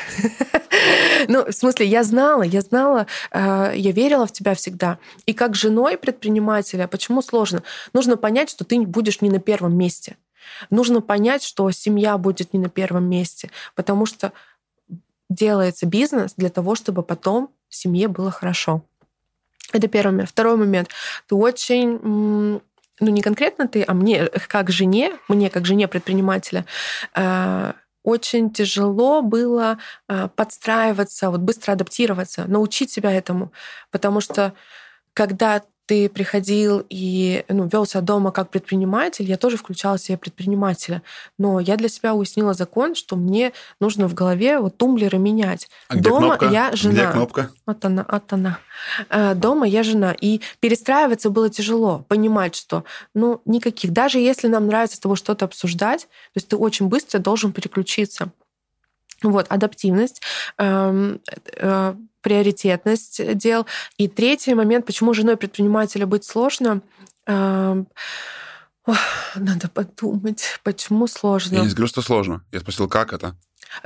Ну, в смысле, я знала, я знала, э, я верила в тебя всегда. И как женой предпринимателя, почему сложно? Нужно понять, что ты будешь не на первом месте. Нужно понять, что семья будет не на первом месте, потому что делается бизнес для того, чтобы потом семье было хорошо. Это первый момент. Второй момент. Ты очень ну не конкретно ты, а мне как жене, мне как жене предпринимателя, э, очень тяжело было э, подстраиваться, вот быстро адаптироваться, научить себя этому, потому что когда ты приходил и ну, вел себя дома как предприниматель, я тоже включала себе предпринимателя. Но я для себя уяснила закон, что мне нужно в голове вот тумблеры менять. А где дома кнопка? я жена. Где кнопка? Вот она, вот она. Э, дома я жена. И перестраиваться было тяжело. Понимать, что ну никаких. Даже если нам нравится с тобой что-то обсуждать, то есть ты очень быстро должен переключиться. Вот, адаптивность, эм, э, приоритетность дел. И третий момент, почему женой предпринимателя быть сложно, эм, надо подумать, почему сложно. Я не говорю, что сложно. Я спросил, как это?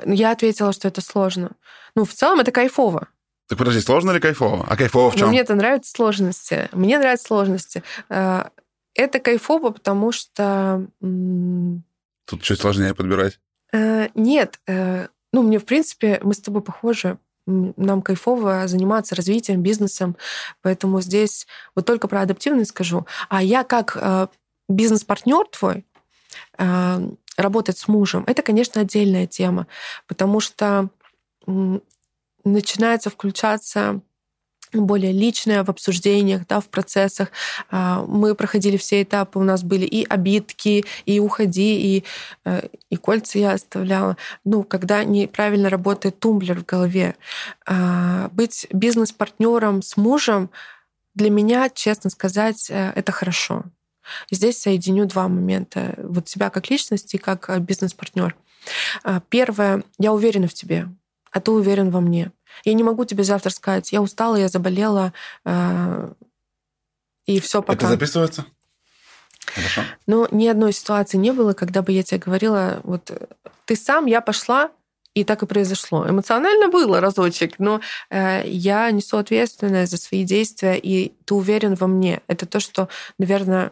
Я ответила, что это сложно. Ну, в целом это кайфово. Так подожди, сложно или кайфово? А кайфово в чем? Ну, мне это нравятся сложности. Мне нравятся сложности. Э, это кайфово, потому что... Тут чуть сложнее подбирать. Э, нет, ну, мне, в принципе, мы с тобой похожи. Нам кайфово заниматься развитием, бизнесом. Поэтому здесь вот только про адаптивность скажу. А я как э, бизнес-партнер твой, э, работать с мужем, это, конечно, отдельная тема, потому что начинается включаться более личное в обсуждениях, да, в процессах. А, мы проходили все этапы, у нас были и обидки, и уходи, и, э, и кольца я оставляла. Ну, когда неправильно работает тумблер в голове. А, быть бизнес-партнером с мужем для меня, честно сказать, э, это хорошо. здесь соединю два момента. Вот себя как личность и как э, бизнес-партнер. А, первое, я уверена в тебе, а ты уверен во мне. Я не могу тебе завтра сказать, я устала, я заболела, э, и все пока. Это записывается? Хорошо. Но ни одной ситуации не было, когда бы я тебе говорила, вот ты сам, я пошла, И так и произошло. Эмоционально было разочек, но э, я несу ответственность за свои действия, и ты уверен во мне. Это то, что, наверное,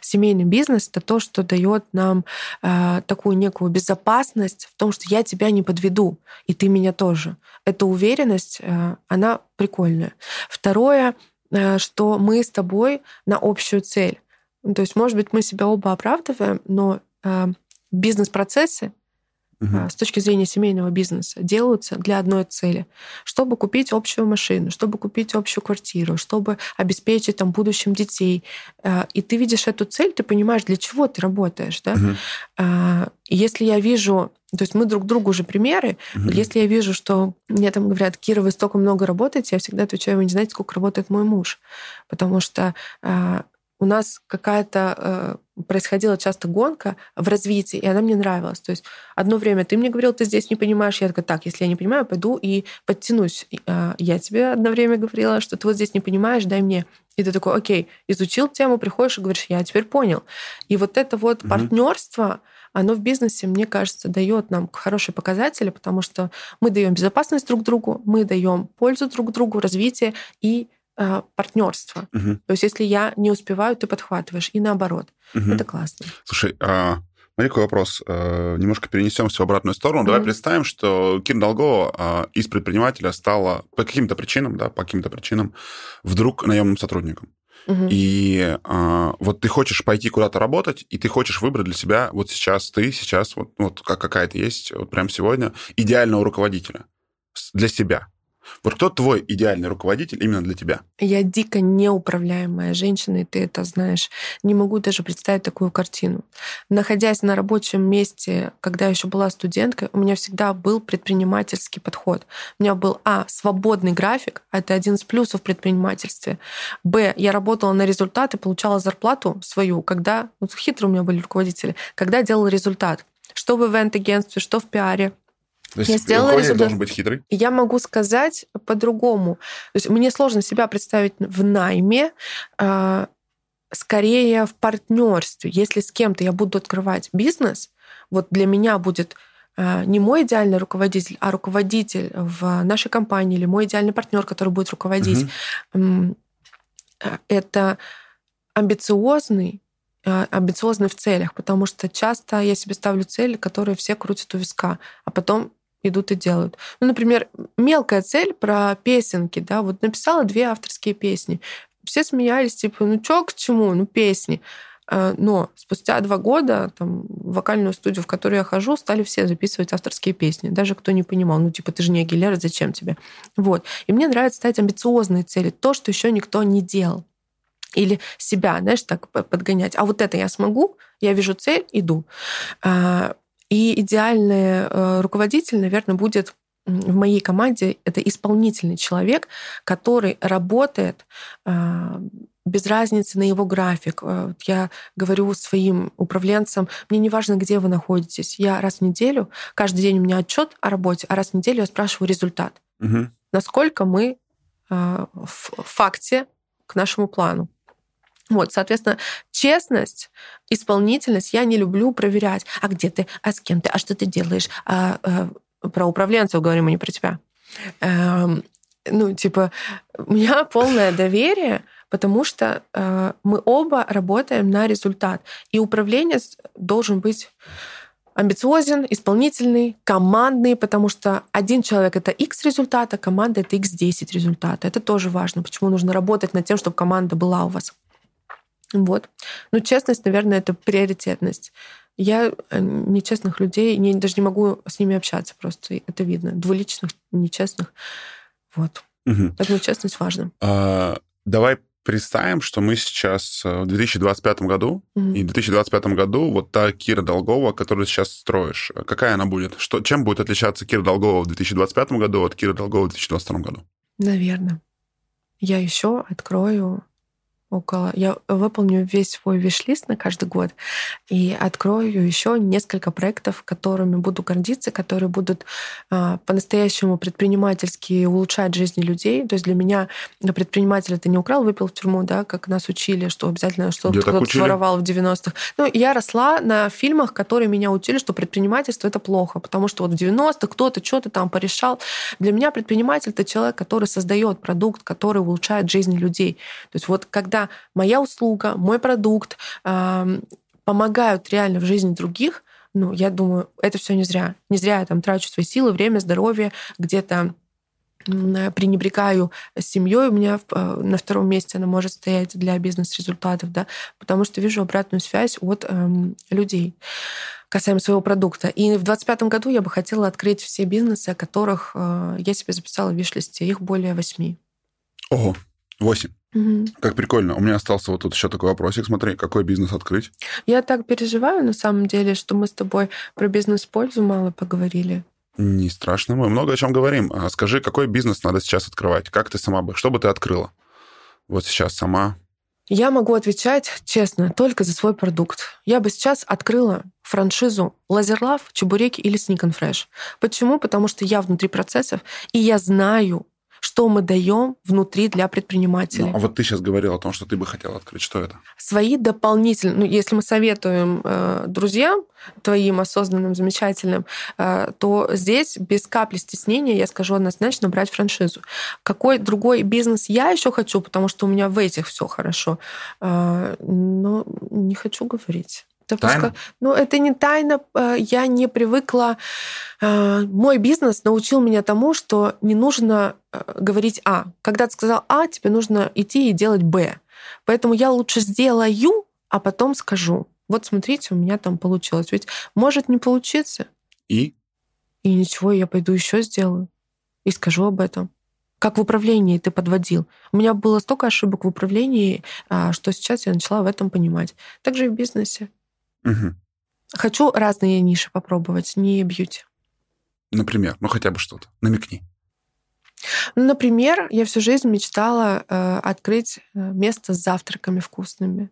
семейный бизнес это то, что дает нам э, такую некую безопасность в том, что я тебя не подведу, и ты меня тоже. Эта уверенность, э, она прикольная. Второе, э, что мы с тобой на общую цель. То есть, может быть, мы себя оба оправдываем, но э, бизнес-процессы угу. с точки зрения семейного бизнеса делаются для одной цели, чтобы купить общую машину, чтобы купить общую квартиру, чтобы обеспечить там будущим детей. А, и ты видишь эту цель, ты понимаешь, для чего ты работаешь, да? Угу. Если я вижу то есть мы друг другу уже примеры. Угу. Если я вижу, что мне там говорят, Кира, вы столько много работаете, я всегда отвечаю, вы не знаете, сколько работает мой муж. Потому что у нас какая-то э, происходила часто гонка в развитии, и она мне нравилась. То есть одно время ты мне говорил, ты здесь не понимаешь, я такая, так, если я не понимаю, пойду и подтянусь. Э, я тебе одно время говорила, что ты вот здесь не понимаешь, дай мне. И ты такой, окей, изучил тему, приходишь и говоришь, я теперь понял. И вот это вот угу. партнерство, оно в бизнесе, мне кажется, дает нам хорошие показатели, потому что мы даем безопасность друг другу, мы даем пользу друг другу, развитие и э, партнерство. Угу. То есть, если я не успеваю, ты подхватываешь, и наоборот. Угу. Это классно. Слушай, а... Смотри, какой вопрос. Э, немножко перенесемся в обратную сторону. Mm-hmm. Давай представим, что Кир Долгова а, из предпринимателя стала по каким-то причинам, да, по каким-то причинам вдруг наемным сотрудником. Угу. И а, вот ты хочешь пойти куда-то работать, и ты хочешь выбрать для себя вот сейчас ты, сейчас вот, вот как какая-то есть, вот прямо сегодня, идеального руководителя для себя. Вот кто твой идеальный руководитель именно для тебя? Я дико неуправляемая женщина, и ты это знаешь. Не могу даже представить такую картину. Находясь на рабочем месте, когда я еще была студенткой, у меня всегда был предпринимательский подход. У меня был, а, свободный график, а это один из плюсов в предпринимательстве. Б, я работала на результаты, получала зарплату свою, когда, вот хитрые у меня были руководители, когда делала результат. Что в ивент-агентстве, что в пиаре, то есть я сделала руководитель должен быть хитрый? Я могу сказать по-другому. То есть мне сложно себя представить в найме, а, скорее в партнерстве. Если с кем-то я буду открывать бизнес, вот для меня будет а, не мой идеальный руководитель, а руководитель в нашей компании или мой идеальный партнер, который будет руководить. Угу. Это амбициозный, амбициозный в целях, потому что часто я себе ставлю цели, которые все крутят у виска, а потом идут и делают. Ну, например, мелкая цель про песенки, да, вот написала две авторские песни. Все смеялись, типа, ну чё к чему, ну песни. А, но спустя два года там, в вокальную студию, в которую я хожу, стали все записывать авторские песни. Даже кто не понимал, ну типа ты же не Агилера, зачем тебе? Вот. И мне нравится ставить амбициозные цели, то, что еще никто не делал. Или себя, знаешь, так подгонять. А вот это я смогу, я вижу цель, иду. А, и идеальный э, руководитель, наверное, будет в моей команде это исполнительный человек, который работает э, без разницы на его график. Э, я говорю своим управленцам, мне не важно, где вы находитесь. Я раз в неделю, каждый день у меня отчет о работе, а раз в неделю я спрашиваю результат. Угу. Насколько мы в факте к нашему плану. Вот, соответственно, честность, исполнительность я не люблю проверять. А где ты? А с кем ты? А что ты делаешь? А, а, про управленцев говорим, а не про тебя. А, ну, типа, у меня (laughs) полное доверие, потому что э, мы оба работаем на результат. И управленец должен быть амбициозен, исполнительный, командный, потому что один человек — это X результата, команда — это X10 результата. Это тоже важно, почему нужно работать над тем, чтобы команда была у вас. Вот. Ну, честность, наверное, это приоритетность. Я э, нечестных людей не, даже не могу с ними общаться просто. Это видно. Двуличных, нечестных. Вот. Угу. Поэтому честность важна. А, давай представим, что мы сейчас э, в 2025 году, угу. и в 2025 году вот та Кира Долгова, которую сейчас строишь, какая она будет? Что, чем будет отличаться Кира Долгова в 2025 году от Киры Долгова в 2022 году? Наверное. Я еще открою около. Я выполню весь свой виш-лист на каждый год и открою еще несколько проектов, которыми буду гордиться, которые будут а, по-настоящему предпринимательски улучшать жизни людей. То есть для меня предприниматель это не украл, выпил в тюрьму, да, как нас учили, что обязательно что кто-то своровал в 90-х. Ну, я росла на фильмах, которые меня учили, что предпринимательство это плохо, потому что вот в 90-х кто-то что-то там порешал. Для меня предприниматель это человек, который создает продукт, который улучшает жизнь людей. То есть вот когда моя услуга, мой продукт э, помогают реально в жизни других, ну, я думаю, это все не зря. Не зря я там трачу свои силы, время, здоровье, где-то пренебрегаю семьей, у меня э, на втором месте она может стоять для бизнес-результатов, да, потому что вижу обратную связь от эм, людей касаемо своего продукта. И в 2025 году я бы хотела открыть все бизнесы, о которых э, я себе записала в виш-листе. Их более восьми. Ого, восемь. Угу. Как прикольно. У меня остался вот тут еще такой вопросик. Смотри, какой бизнес открыть? Я так переживаю, на самом деле, что мы с тобой про бизнес-пользу мало поговорили. Не страшно, мы много о чем говорим. А скажи, какой бизнес надо сейчас открывать? Как ты сама бы, что бы ты открыла? Вот сейчас сама. Я могу отвечать честно только за свой продукт. Я бы сейчас открыла франшизу Лазерлав, Чебуреки или Sneak and Fresh. Почему? Потому что я внутри процессов, и я знаю, что мы даем внутри для предпринимателей. Ну, а вот ты сейчас говорил о том, что ты бы хотела открыть. Что это? Свои дополнительные... Ну, если мы советуем э, друзьям, твоим осознанным, замечательным, э, то здесь без капли стеснения я скажу однозначно брать франшизу. Какой другой бизнес я еще хочу, потому что у меня в этих все хорошо, э, но не хочу говорить. Тайна? Пускай... Ну, это не тайна. Э, я не привыкла. Э, мой бизнес научил меня тому, что не нужно э, говорить А. Когда ты сказал А, тебе нужно идти и делать Б. Поэтому я лучше сделаю, а потом скажу. Вот смотрите, у меня там получилось. Ведь может не получиться. И? И ничего, я пойду еще сделаю. И скажу об этом. Как в управлении ты подводил. У меня было столько ошибок в управлении, что сейчас я начала в этом понимать. Также и в бизнесе. Угу. Хочу разные ниши попробовать, не бьюти. Например, ну хотя бы что-то. Намекни. Ну, например, я всю жизнь мечтала э, открыть э, место с завтраками вкусными.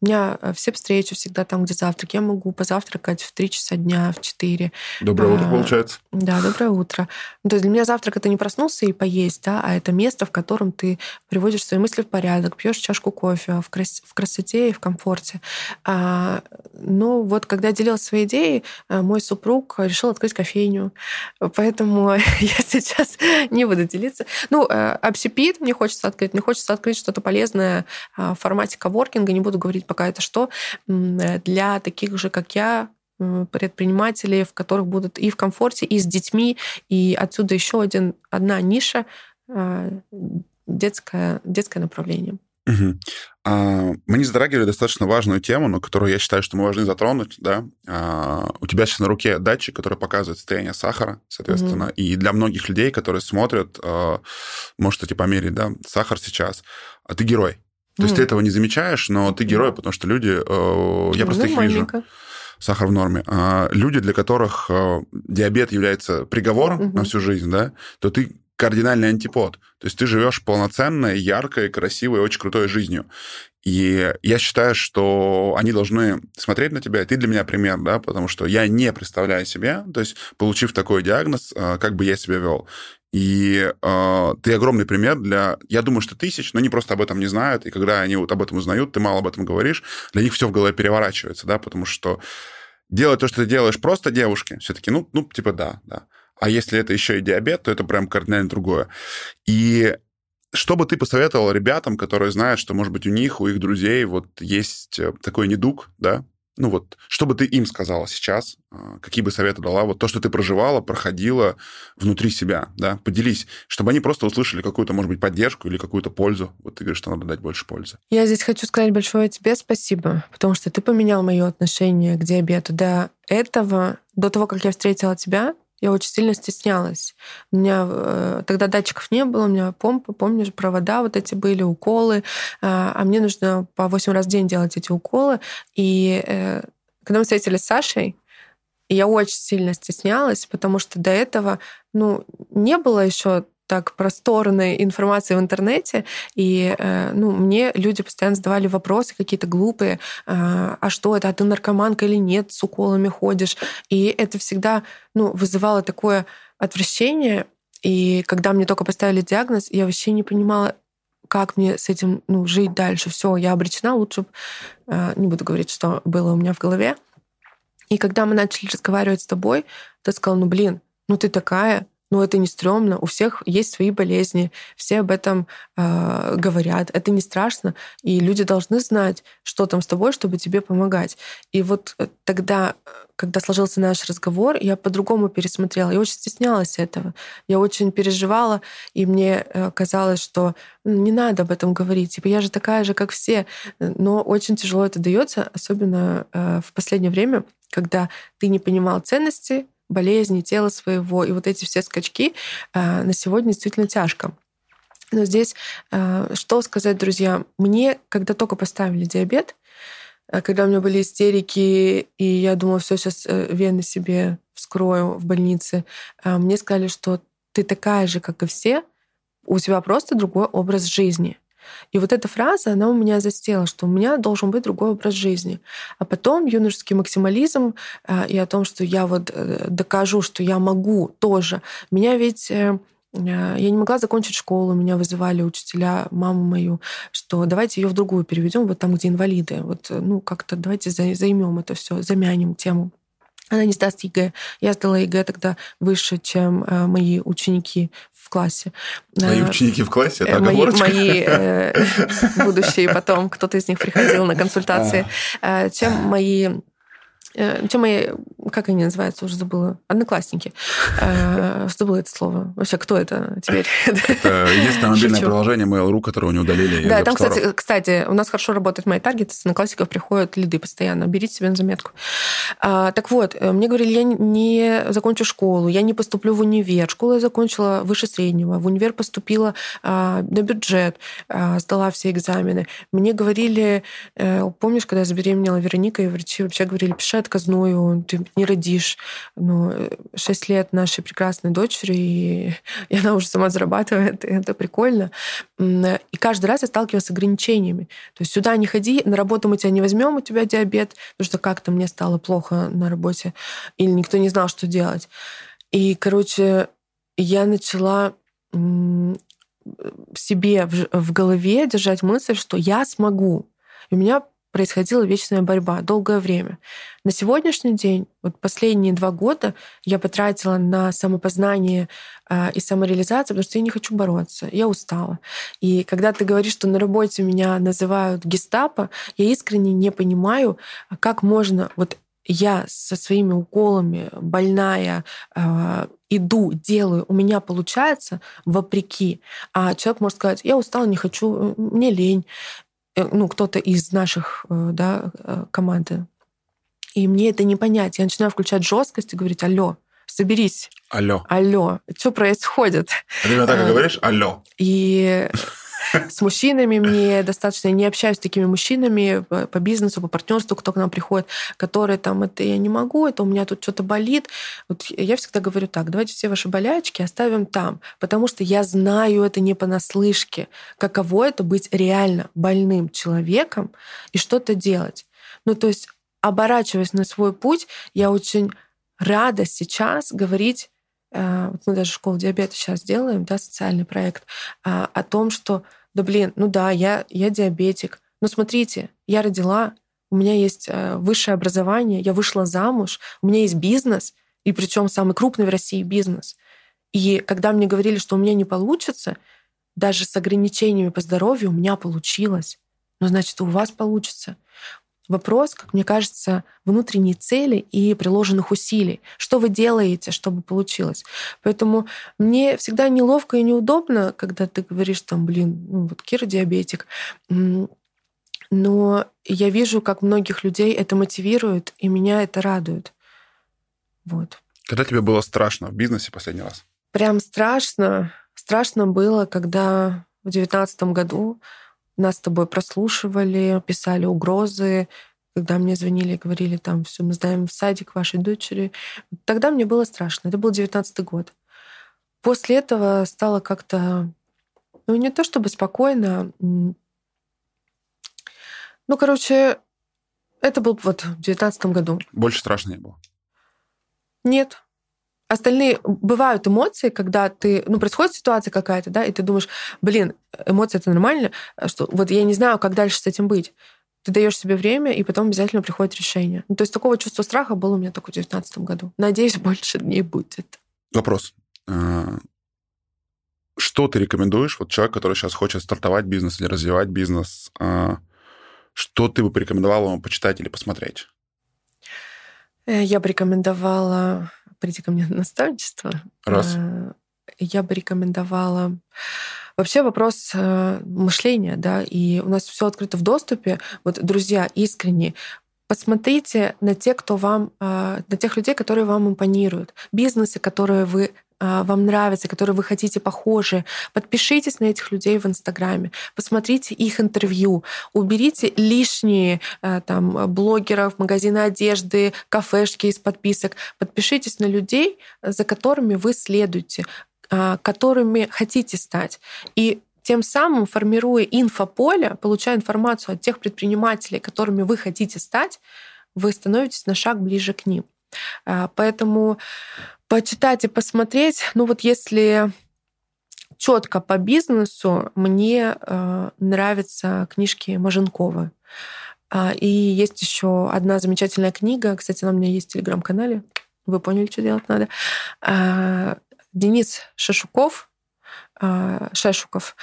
У меня э, все встречи всегда там, где завтрак. Я могу позавтракать в 3 часа дня, в 4. Доброе а, утро, получается. Да, доброе утро. Ну, то есть для меня завтрак это не проснуться и поесть, да, а это место, в котором ты приводишь свои мысли в порядок, пьешь чашку кофе в, крас в красоте и в комфорте. А, но вот когда я делилась своей идеей, мой супруг решил открыть кофейню. Поэтому (laughs) я сейчас не буду делиться. Ну, э, общепит мне хочется открыть. Мне хочется открыть что-то полезное а, в формате коворкинга. Не буду говорить пока это что. Для таких же, как я, предпринимателей, в которых будут и в комфорте, и с детьми. И отсюда еще один, одна ниша а, детское, детское направление. Угу. А, мы не затрагивали достаточно важную тему, но которую я считаю, что мы должны затронуть. Да? А, у тебя сейчас на руке датчик, который показывает состояние сахара, соответственно. Угу. И для многих людей, которые смотрят, а, может, эти померить, да, сахар сейчас, а ты герой. То есть ты этого не замечаешь, но ты герой, потому что люди... Э, я просто их вижу сахар в норме. А люди, для которых э, диабет является приговором угу. на всю жизнь, да, то ты кардинальный антипод. То есть ты живешь полноценной, яркой, красивой, очень крутой жизнью. И я считаю, что они должны смотреть на тебя, и ты для меня пример, да, потому что я не представляю себе, то есть, получив такой диагноз, э, как бы я себя вел. И э, ты огромный пример для, я думаю, что тысяч, но они просто об этом не знают, и когда они вот об этом узнают, ты мало об этом говоришь, для них все в голове переворачивается, да, потому что делать то, что ты делаешь просто девушке, все-таки, ну, ну, типа, да, да. А если это еще и диабет, то это прям кардинально другое. И что бы ты посоветовал ребятам, которые знают, что, может быть, у них, у их друзей вот есть э, такой недуг, да? Ну вот, что бы ты им сказала сейчас? А, какие бы советы дала? Вот то, что ты проживала, проходила внутри себя, да? Поделись, чтобы они просто услышали какую-то, может быть, поддержку или какую-то пользу. Вот ты говоришь, что надо дать больше пользы. Я здесь хочу сказать большое тебе спасибо, потому что ты поменял мое отношение к диабету. До этого, до того, как я встретила тебя, я очень сильно стеснялась. У меня э, тогда датчиков не было, у меня помпа, помнишь, провода вот эти были, уколы, э, а мне нужно по 8 раз в день делать эти уколы. И э, когда мы встретились с Сашей, я очень сильно стеснялась, потому что до этого ну, не было еще так просторной информации в интернете, и э, ну, мне люди постоянно задавали вопросы какие-то глупые, э, а что это, а ты наркоманка или нет, с уколами ходишь, и это всегда ну, вызывало такое отвращение, и когда мне только поставили диагноз, я вообще не понимала, как мне с этим ну, жить дальше. Все, я обречена, лучше э, не буду говорить, что было у меня в голове. И когда мы начали разговаривать с тобой, ты сказал, ну блин, ну ты такая, ну это не стрёмно, у всех есть свои болезни, все об этом э, говорят, это не страшно, и люди должны знать, что там с тобой, чтобы тебе помогать. И вот э, тогда, когда сложился наш разговор, я по-другому пересмотрела, я очень стеснялась этого, я очень переживала, и мне э, казалось, что не надо об этом говорить, типа я же такая же, как все, но очень тяжело это дается, особенно э, в последнее время, когда ты не понимал ценности, болезни тела своего, и вот эти все скачки э, на сегодня действительно тяжко. Но здесь э, что сказать, друзья? Мне, когда только поставили диабет, э, когда у меня были истерики, и я думала, все, сейчас вены себе вскрою в больнице, мне сказали, что ты такая же, как и все, у тебя просто другой образ жизни. И вот эта фраза, она у меня застела, что у меня должен быть другой образ жизни. А потом юношеский максимализм э, и о том, что я вот э, докажу, что я могу тоже. Меня ведь э, я не могла закончить школу, меня вызывали учителя, маму мою, что давайте ее в другую переведем, вот там, где инвалиды. Вот, ну, как-то давайте займем это все, замянем тему. Она не сдаст ЕГЭ. Я сдала ЕГЭ тогда выше, чем мои ученики классе. Мои э, ученики в классе? Это мои, мои э, (laughs) будущие потом, кто-то из них приходил на консультации, э, чем мои Э, чем мои, как они называются, уже забыла, одноклассники. Э, забыла это слово. Вообще, кто это теперь? Это там мобильное приложение Mail.ru, которое не удалили Да, там, кстати, кстати, у нас хорошо работает MyTarget, с одноклассников приходят лиды постоянно. Берите себе на заметку. А, так вот, э, мне говорили, я не закончу школу, я не поступлю в универ. Школу я закончила выше среднего. В универ поступила а, на бюджет, а, сдала все экзамены. Мне говорили, помнишь, когда я забеременела Вероника, и врачи вообще говорили, пиши отказную, ты не родишь. Ну, 6 лет нашей прекрасной дочери, и, (laughs) и она уже сама зарабатывает, и это прикольно. И каждый раз я сталкивалась с ограничениями. То есть сюда не ходи, на работу мы тебя не возьмем, у тебя диабет, потому что как-то мне стало плохо на работе, или никто не знал, что делать. И, короче, я начала себе в, в голове держать мысль, что я смогу. И у меня происходила вечная борьба долгое время. На сегодняшний день, вот последние два года, я потратила на самопознание э, и самореализацию, потому что я не хочу бороться, я устала. И когда ты говоришь, что на работе меня называют гестапо, я искренне не понимаю, как можно вот я со своими уколами больная э, иду, делаю, у меня получается вопреки. А человек может сказать, я устала, не хочу, мне лень. Э, ну, кто-то из наших э, да, э, команды. И мне это не понять. Я начинаю включать жесткость и говорить, алло, соберись. Алло. Алло. Что происходит? А ты так и говоришь? Алло. И с мужчинами мне достаточно, я не общаюсь с такими мужчинами по бизнесу, по партнерству, кто к нам приходит, которые там, это я не могу, это у меня тут что-то болит. Вот я всегда говорю так, давайте все ваши болячки оставим там, потому что я знаю это не понаслышке, каково это быть реально больным человеком и что-то делать. Ну, то есть, оборачиваясь на свой путь, я очень рада сейчас говорить э, вот мы даже школу диабета сейчас делаем, да, социальный проект, а, о том, что да блин, ну да, я, я диабетик. Но смотрите, я родила, у меня есть э, высшее образование, я вышла замуж, у меня есть бизнес, и причем самый крупный в России бизнес. И когда мне говорили, что у меня не получится, даже с ограничениями по здоровью у меня получилось. Ну, значит, у вас получится вопрос, как мне кажется, внутренней цели и приложенных усилий. Что вы делаете, чтобы получилось? Поэтому мне всегда неловко и неудобно, когда ты говоришь там, блин, ну вот Кира диабетик. Но я вижу, как многих людей это мотивирует, и меня это радует. Вот. Когда тебе было страшно в бизнесе последний раз? Прям страшно. Страшно было, когда в девятнадцатом году нас с тобой прослушивали, писали угрозы, когда мне звонили и говорили, там, все, мы знаем в садик вашей дочери. Тогда мне было страшно. Это был девятнадцатый год. после этого стало как-то, ну, не то чтобы спокойно, ну, короче, это был вот в девятнадцатом году. Больше страшно не было? Нет. Остальные бывают эмоции, когда ты, ну, происходит ситуация какая-то, да, и ты думаешь, блин, эмоции это нормально, что вот я не знаю, как дальше с этим быть. Ты даешь себе время, и потом обязательно приходит решение. Ну, то есть такого чувства страха было у меня только в девятнадцатом году. Надеюсь, (laughs) больше не будет. Вопрос. А, что ты рекомендуешь, вот человек, который сейчас хочет стартовать бизнес или развивать бизнес, а, что ты бы порекомендовал ему почитать или посмотреть? Э, я бы рекомендовала прийти ко мне на наставничество. Раз. Э, я бы рекомендовала Вообще вопрос э, мышления, да, и у нас все открыто в доступе. Вот, друзья, искренне, посмотрите на тех, кто вам, на тех людей, которые вам импонируют, бизнесы, которые вы вам нравится, которые вы хотите похожие, подпишитесь на этих людей в Инстаграме, посмотрите их интервью, уберите лишние а, там блогеров, магазины одежды, кафешки из подписок, подпишитесь на людей, за которыми вы следуете, а, которыми хотите стать. И тем самым, формируя инфополе, получая информацию от тех предпринимателей, которыми вы хотите стать, вы становитесь на шаг ближе к ним. Поэтому почитать и посмотреть. Ну вот если четко по бизнесу, мне э, нравятся книжки Маженкова. А, и есть еще одна замечательная книга, кстати, она у меня есть в телеграм-канале. Вы поняли, что делать надо. А, Денис Шашуков, а, Шешуков,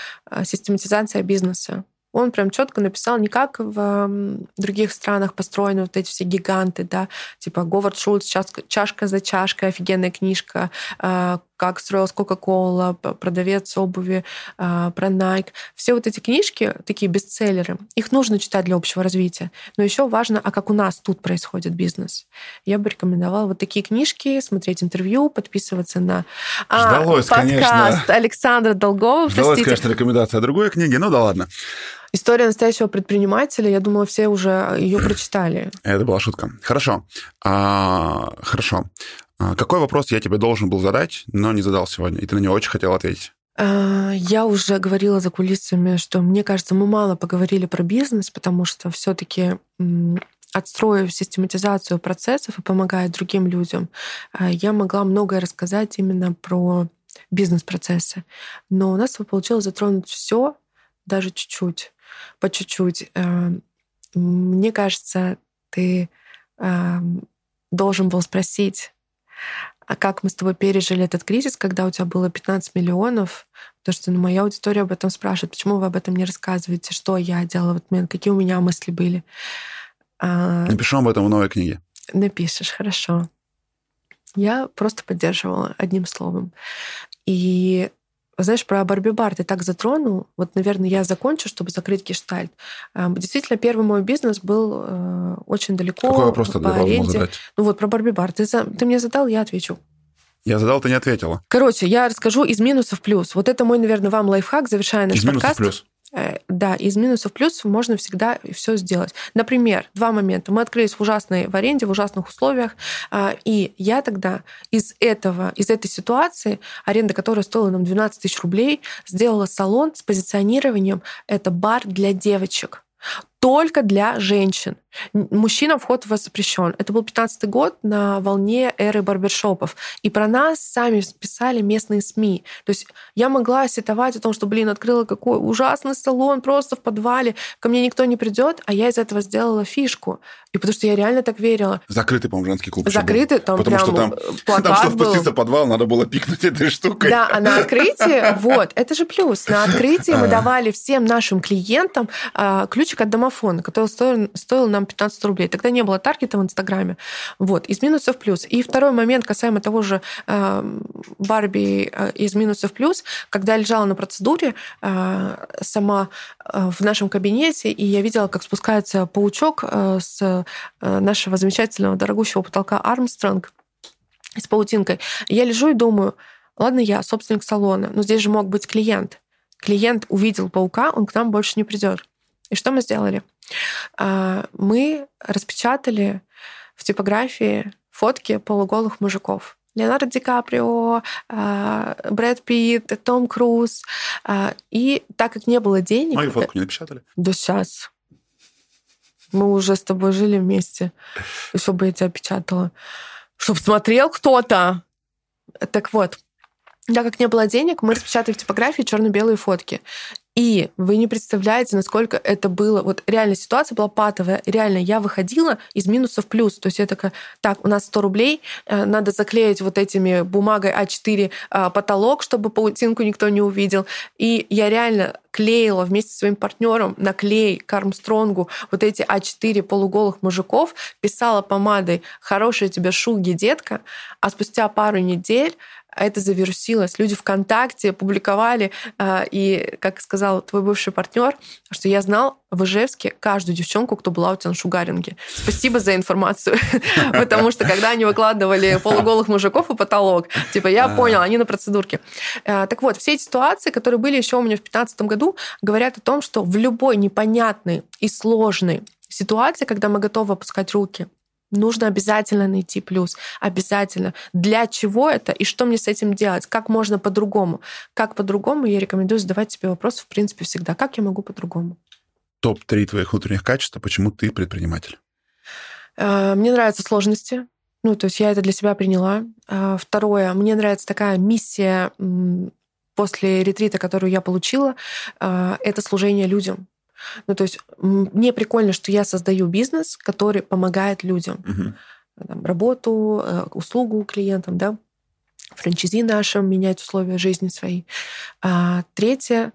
«Систематизация бизнеса». Он прям четко написал, не как в других странах построены вот эти все гиганты, да, типа Говард Шульц, чашка, за чашкой, офигенная книжка, а, как строилась Кока-Кола, продавец обуви, а, про Nike. Все вот эти книжки, такие бестселлеры, их нужно читать для общего развития. Но еще важно, а как у нас тут происходит бизнес. Я бы рекомендовала вот такие книжки, смотреть интервью, подписываться на а, Ждалось, подкаст конечно. Александра Долгова. Ждалось, простите. конечно, рекомендация другой книги, ну да ладно. История настоящего предпринимателя, я думала, все уже ее прочитали. Это была шутка. Хорошо. А, хорошо. А, какой вопрос я тебе должен был задать, но не задал сегодня, и ты на него очень хотел ответить? А, я уже говорила за кулисами, что мне кажется, мы мало поговорили про бизнес, потому что все-таки отстроив систематизацию процессов и помогая другим людям, а, я могла многое рассказать именно про бизнес-процессы. Но у нас получилось затронуть все, даже чуть-чуть по чуть-чуть. Мне кажется, ты должен был спросить, а как мы с тобой пережили этот кризис, когда у тебя было 15 миллионов? Потому что ну, моя аудитория об этом спрашивает. Почему вы об этом не рассказываете? Что я делала в этот момент? Какие у меня мысли были? А, Напишу об этом в новой книге. Напишешь, хорошо. Я просто поддерживала одним словом. И знаешь, про Барби Бар ты так затронул. Вот, наверное, я закончу, чтобы закрыть гештальт. Эм, действительно, первый мой бизнес был э, очень далеко Какой вопрос по аренде. Задать? Ну вот про Барби Бар. Ты, ты мне задал, я отвечу. Я задал, ты не ответила. Короче, я расскажу из минусов плюс. Вот это мой, наверное, вам лайфхак, завершая наш из подкаст. Минусов в плюс. Э, да, из минусов плюс можно всегда все сделать. Например, два момента. Мы открылись в ужасной в аренде, в ужасных условиях, а, и я тогда из этого, из этой ситуации, аренда которая стоила нам 12 тысяч рублей, сделала салон с позиционированием «это бар для девочек» только для женщин. Мужчинам вход запрещен. Это был 15 год на волне эры барбершопов. И про нас сами писали местные СМИ. То есть я могла сетовать о том, что, блин, открыла какой ужасный салон просто в подвале, ко мне никто не придет, а я из этого сделала фишку. И потому что я реально так верила. Закрытый, по-моему, женский клуб. Закрытый, там Потому прям что там, плакат там, чтобы был. спуститься в подвал, надо было пикнуть этой штукой. Да, а на открытии, вот, это же плюс. На открытии мы давали всем нашим клиентам а, ключик от домофона, который стоил нам 15 рублей. Тогда не было таргета в Инстаграме. Вот, из минусов в плюс. И второй момент касаемо того же э, Барби э, из минусов в плюс, когда я лежала на процедуре э, сама в нашем кабинете, и я видела, как спускается паучок с нашего замечательного дорогущего потолка Армстронг с паутинкой. Я лежу и думаю, ладно, я собственник салона, но здесь же мог быть клиент. Клиент увидел паука, он к нам больше не придет. И что мы сделали? А, мы распечатали в типографии фотки полуголых мужиков. Леонардо Ди Каприо, э, Брэд Питт, Том Круз. Э, и так как не было денег... Мою фотку не напечатали? Да сейчас. Мы уже с тобой жили вместе. Еще бы я тебя печатала. Чтоб смотрел кто-то. Так вот, так как не было денег, мы распечатали в типографии черно-белые фотки. И вы не представляете, насколько это было... Вот реально ситуация была патовая. Реально, я выходила из минуса в плюс. То есть я такая, так, у нас 100 рублей, э, надо заклеить вот этими бумагой А4 э, потолок, чтобы паутинку никто не увидел. И я реально клеила вместе со своим партнером на клей к Армстронгу вот эти А4 полуголых мужиков, писала помадой «Хорошая тебе шуги, детка», а спустя пару недель это завирусилось. Люди ВКонтакте публиковали, а, и, как сказал твой бывший партнер, что я знал в Ижевске каждую девчонку, кто была у тебя на шугаринге. Spасибо за информацию. (laughs) Потому что когда они выкладывали полуголых мужиков и потолок, типа, я понял, они на процедурке. А, так вот, все эти ситуации, которые были еще у меня в 2015 году, говорят о том, что в любой непонятной и сложной ситуации, когда мы готовы опускать руки, Нужно обязательно найти плюс. Обязательно. Для чего это и что мне с этим делать? Как можно по-другому? Как по-другому? Я рекомендую задавать себе вопрос, в принципе, всегда. Как я могу по-другому? Топ-3 твоих внутренних качеств, почему ты предприниматель? Э, мне нравятся сложности. Ну, то есть я это для себя приняла. Э, второе, мне нравится такая миссия после ретрита, которую я получила, э, это служение людям. Ну, то есть мне прикольно, что я создаю бизнес, который помогает людям. Угу. Там, работу, э, услугу клиентам, да, франчизи нашим, менять условия жизни своей. А, третье,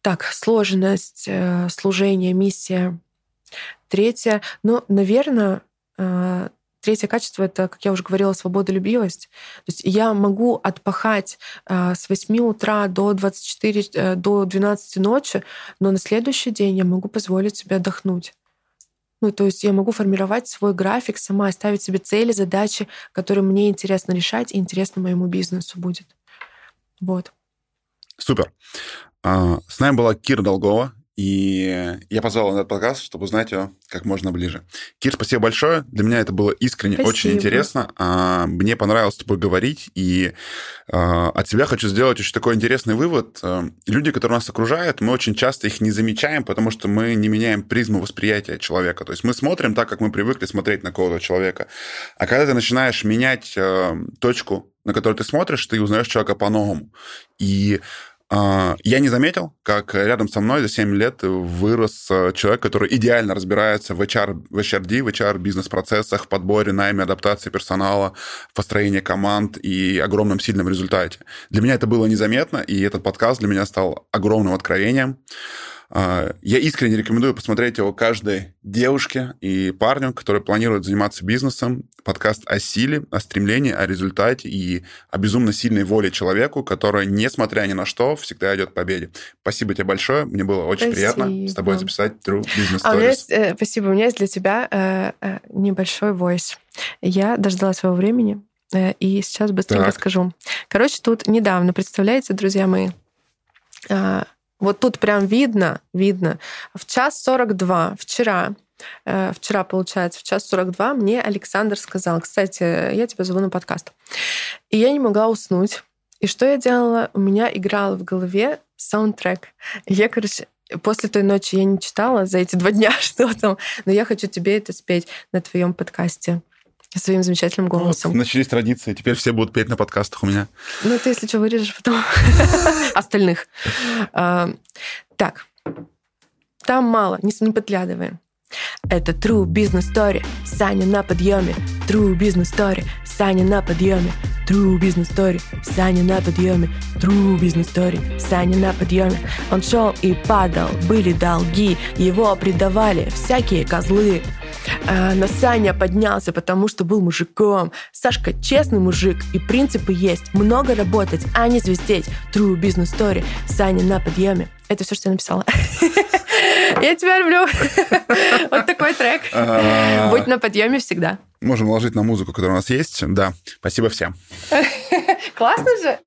так, сложность, э, служение, миссия. Третье, ну, наверное, э, Третье качество — это, как я уже говорила, свободолюбивость. То есть я могу отпахать э, с 8 утра до 24, э, до 12 ночи, но на следующий день я могу позволить себе отдохнуть. Ну, то есть я могу формировать свой график сама, ставить себе цели, задачи, которые мне интересно решать и интересно моему бизнесу будет. Вот. Супер. А, с нами была Кира Долгова, и я позвал на этот подкаст, чтобы узнать ее как можно ближе. Кир, спасибо большое. Для меня это было искренне спасибо. очень интересно. А, мне понравилось с тобой говорить. И а, от себя хочу сделать очень такой интересный вывод. А, люди, которые нас окружают, мы очень часто их не замечаем, потому что мы не меняем призму восприятия человека. То есть мы смотрим так, как мы привыкли смотреть на какого-то человека. А когда ты начинаешь менять точку, на которую ты смотришь, ты узнаешь человека по-новому. И я не заметил, как рядом со мной за 7 лет вырос э, человек, который идеально разбирается в HR, в HRD, в HR бизнес-процессах, в подборе, найме, адаптации персонала, в построении команд и огромном сильном результате. Для меня это было незаметно, и этот подкаст для меня стал огромным откровением. А, я искренне рекомендую посмотреть его каждой девушке и парню, которые планируют заниматься бизнесом. Подкаст о силе, о стремлении, о результате и о безумно сильной воле человеку, который, несмотря ни на что, всегда идет к победе. Спасибо тебе большое. Мне было очень спасибо. приятно с тобой записать True Business Stories. А у меня есть, э, спасибо. У меня есть для тебя э, э, небольшой voice. Я дождалась своего времени, э, и сейчас быстренько так. скажу. Короче, тут недавно, представляете, друзья мои, э, вот тут прям видно, видно. В час 42 вчера э, вчера, получается, в час 42 мне Александр сказал, кстати, я тебя зову на подкаст. И я не могла уснуть. И что я делала? У меня играл в голове саундтрек. Я, короче, после той ночи я не читала за эти два дня, (laughs) что там, но я хочу тебе это спеть на твоем подкасте своим замечательным голосом. Вот, начались традиции, теперь все будут петь на подкастах у меня. Ну, ты, если что, вырежешь потом (laughs) остальных. А, так, там мало, не подглядываем. Это True Business Story. Саня на подъеме. True Business Story. Саня на подъеме. True Business Story. Саня на подъеме. True Business Story. Саня на подъеме. Он шел и падал. Были долги. Его предавали всякие козлы. А, но Саня поднялся, потому что был мужиком. Сашка честный мужик, и принципы есть. Много работать, а не звездеть. True business story. Саня на подъеме. Это все, что я написала. (laughs) Я тебя люблю. (laughs) Вот такой трек. Будь на подъеме всегда. Можем вложить на музыку, которая у нас есть. Да. Спасибо всем. (laughs) Классно же.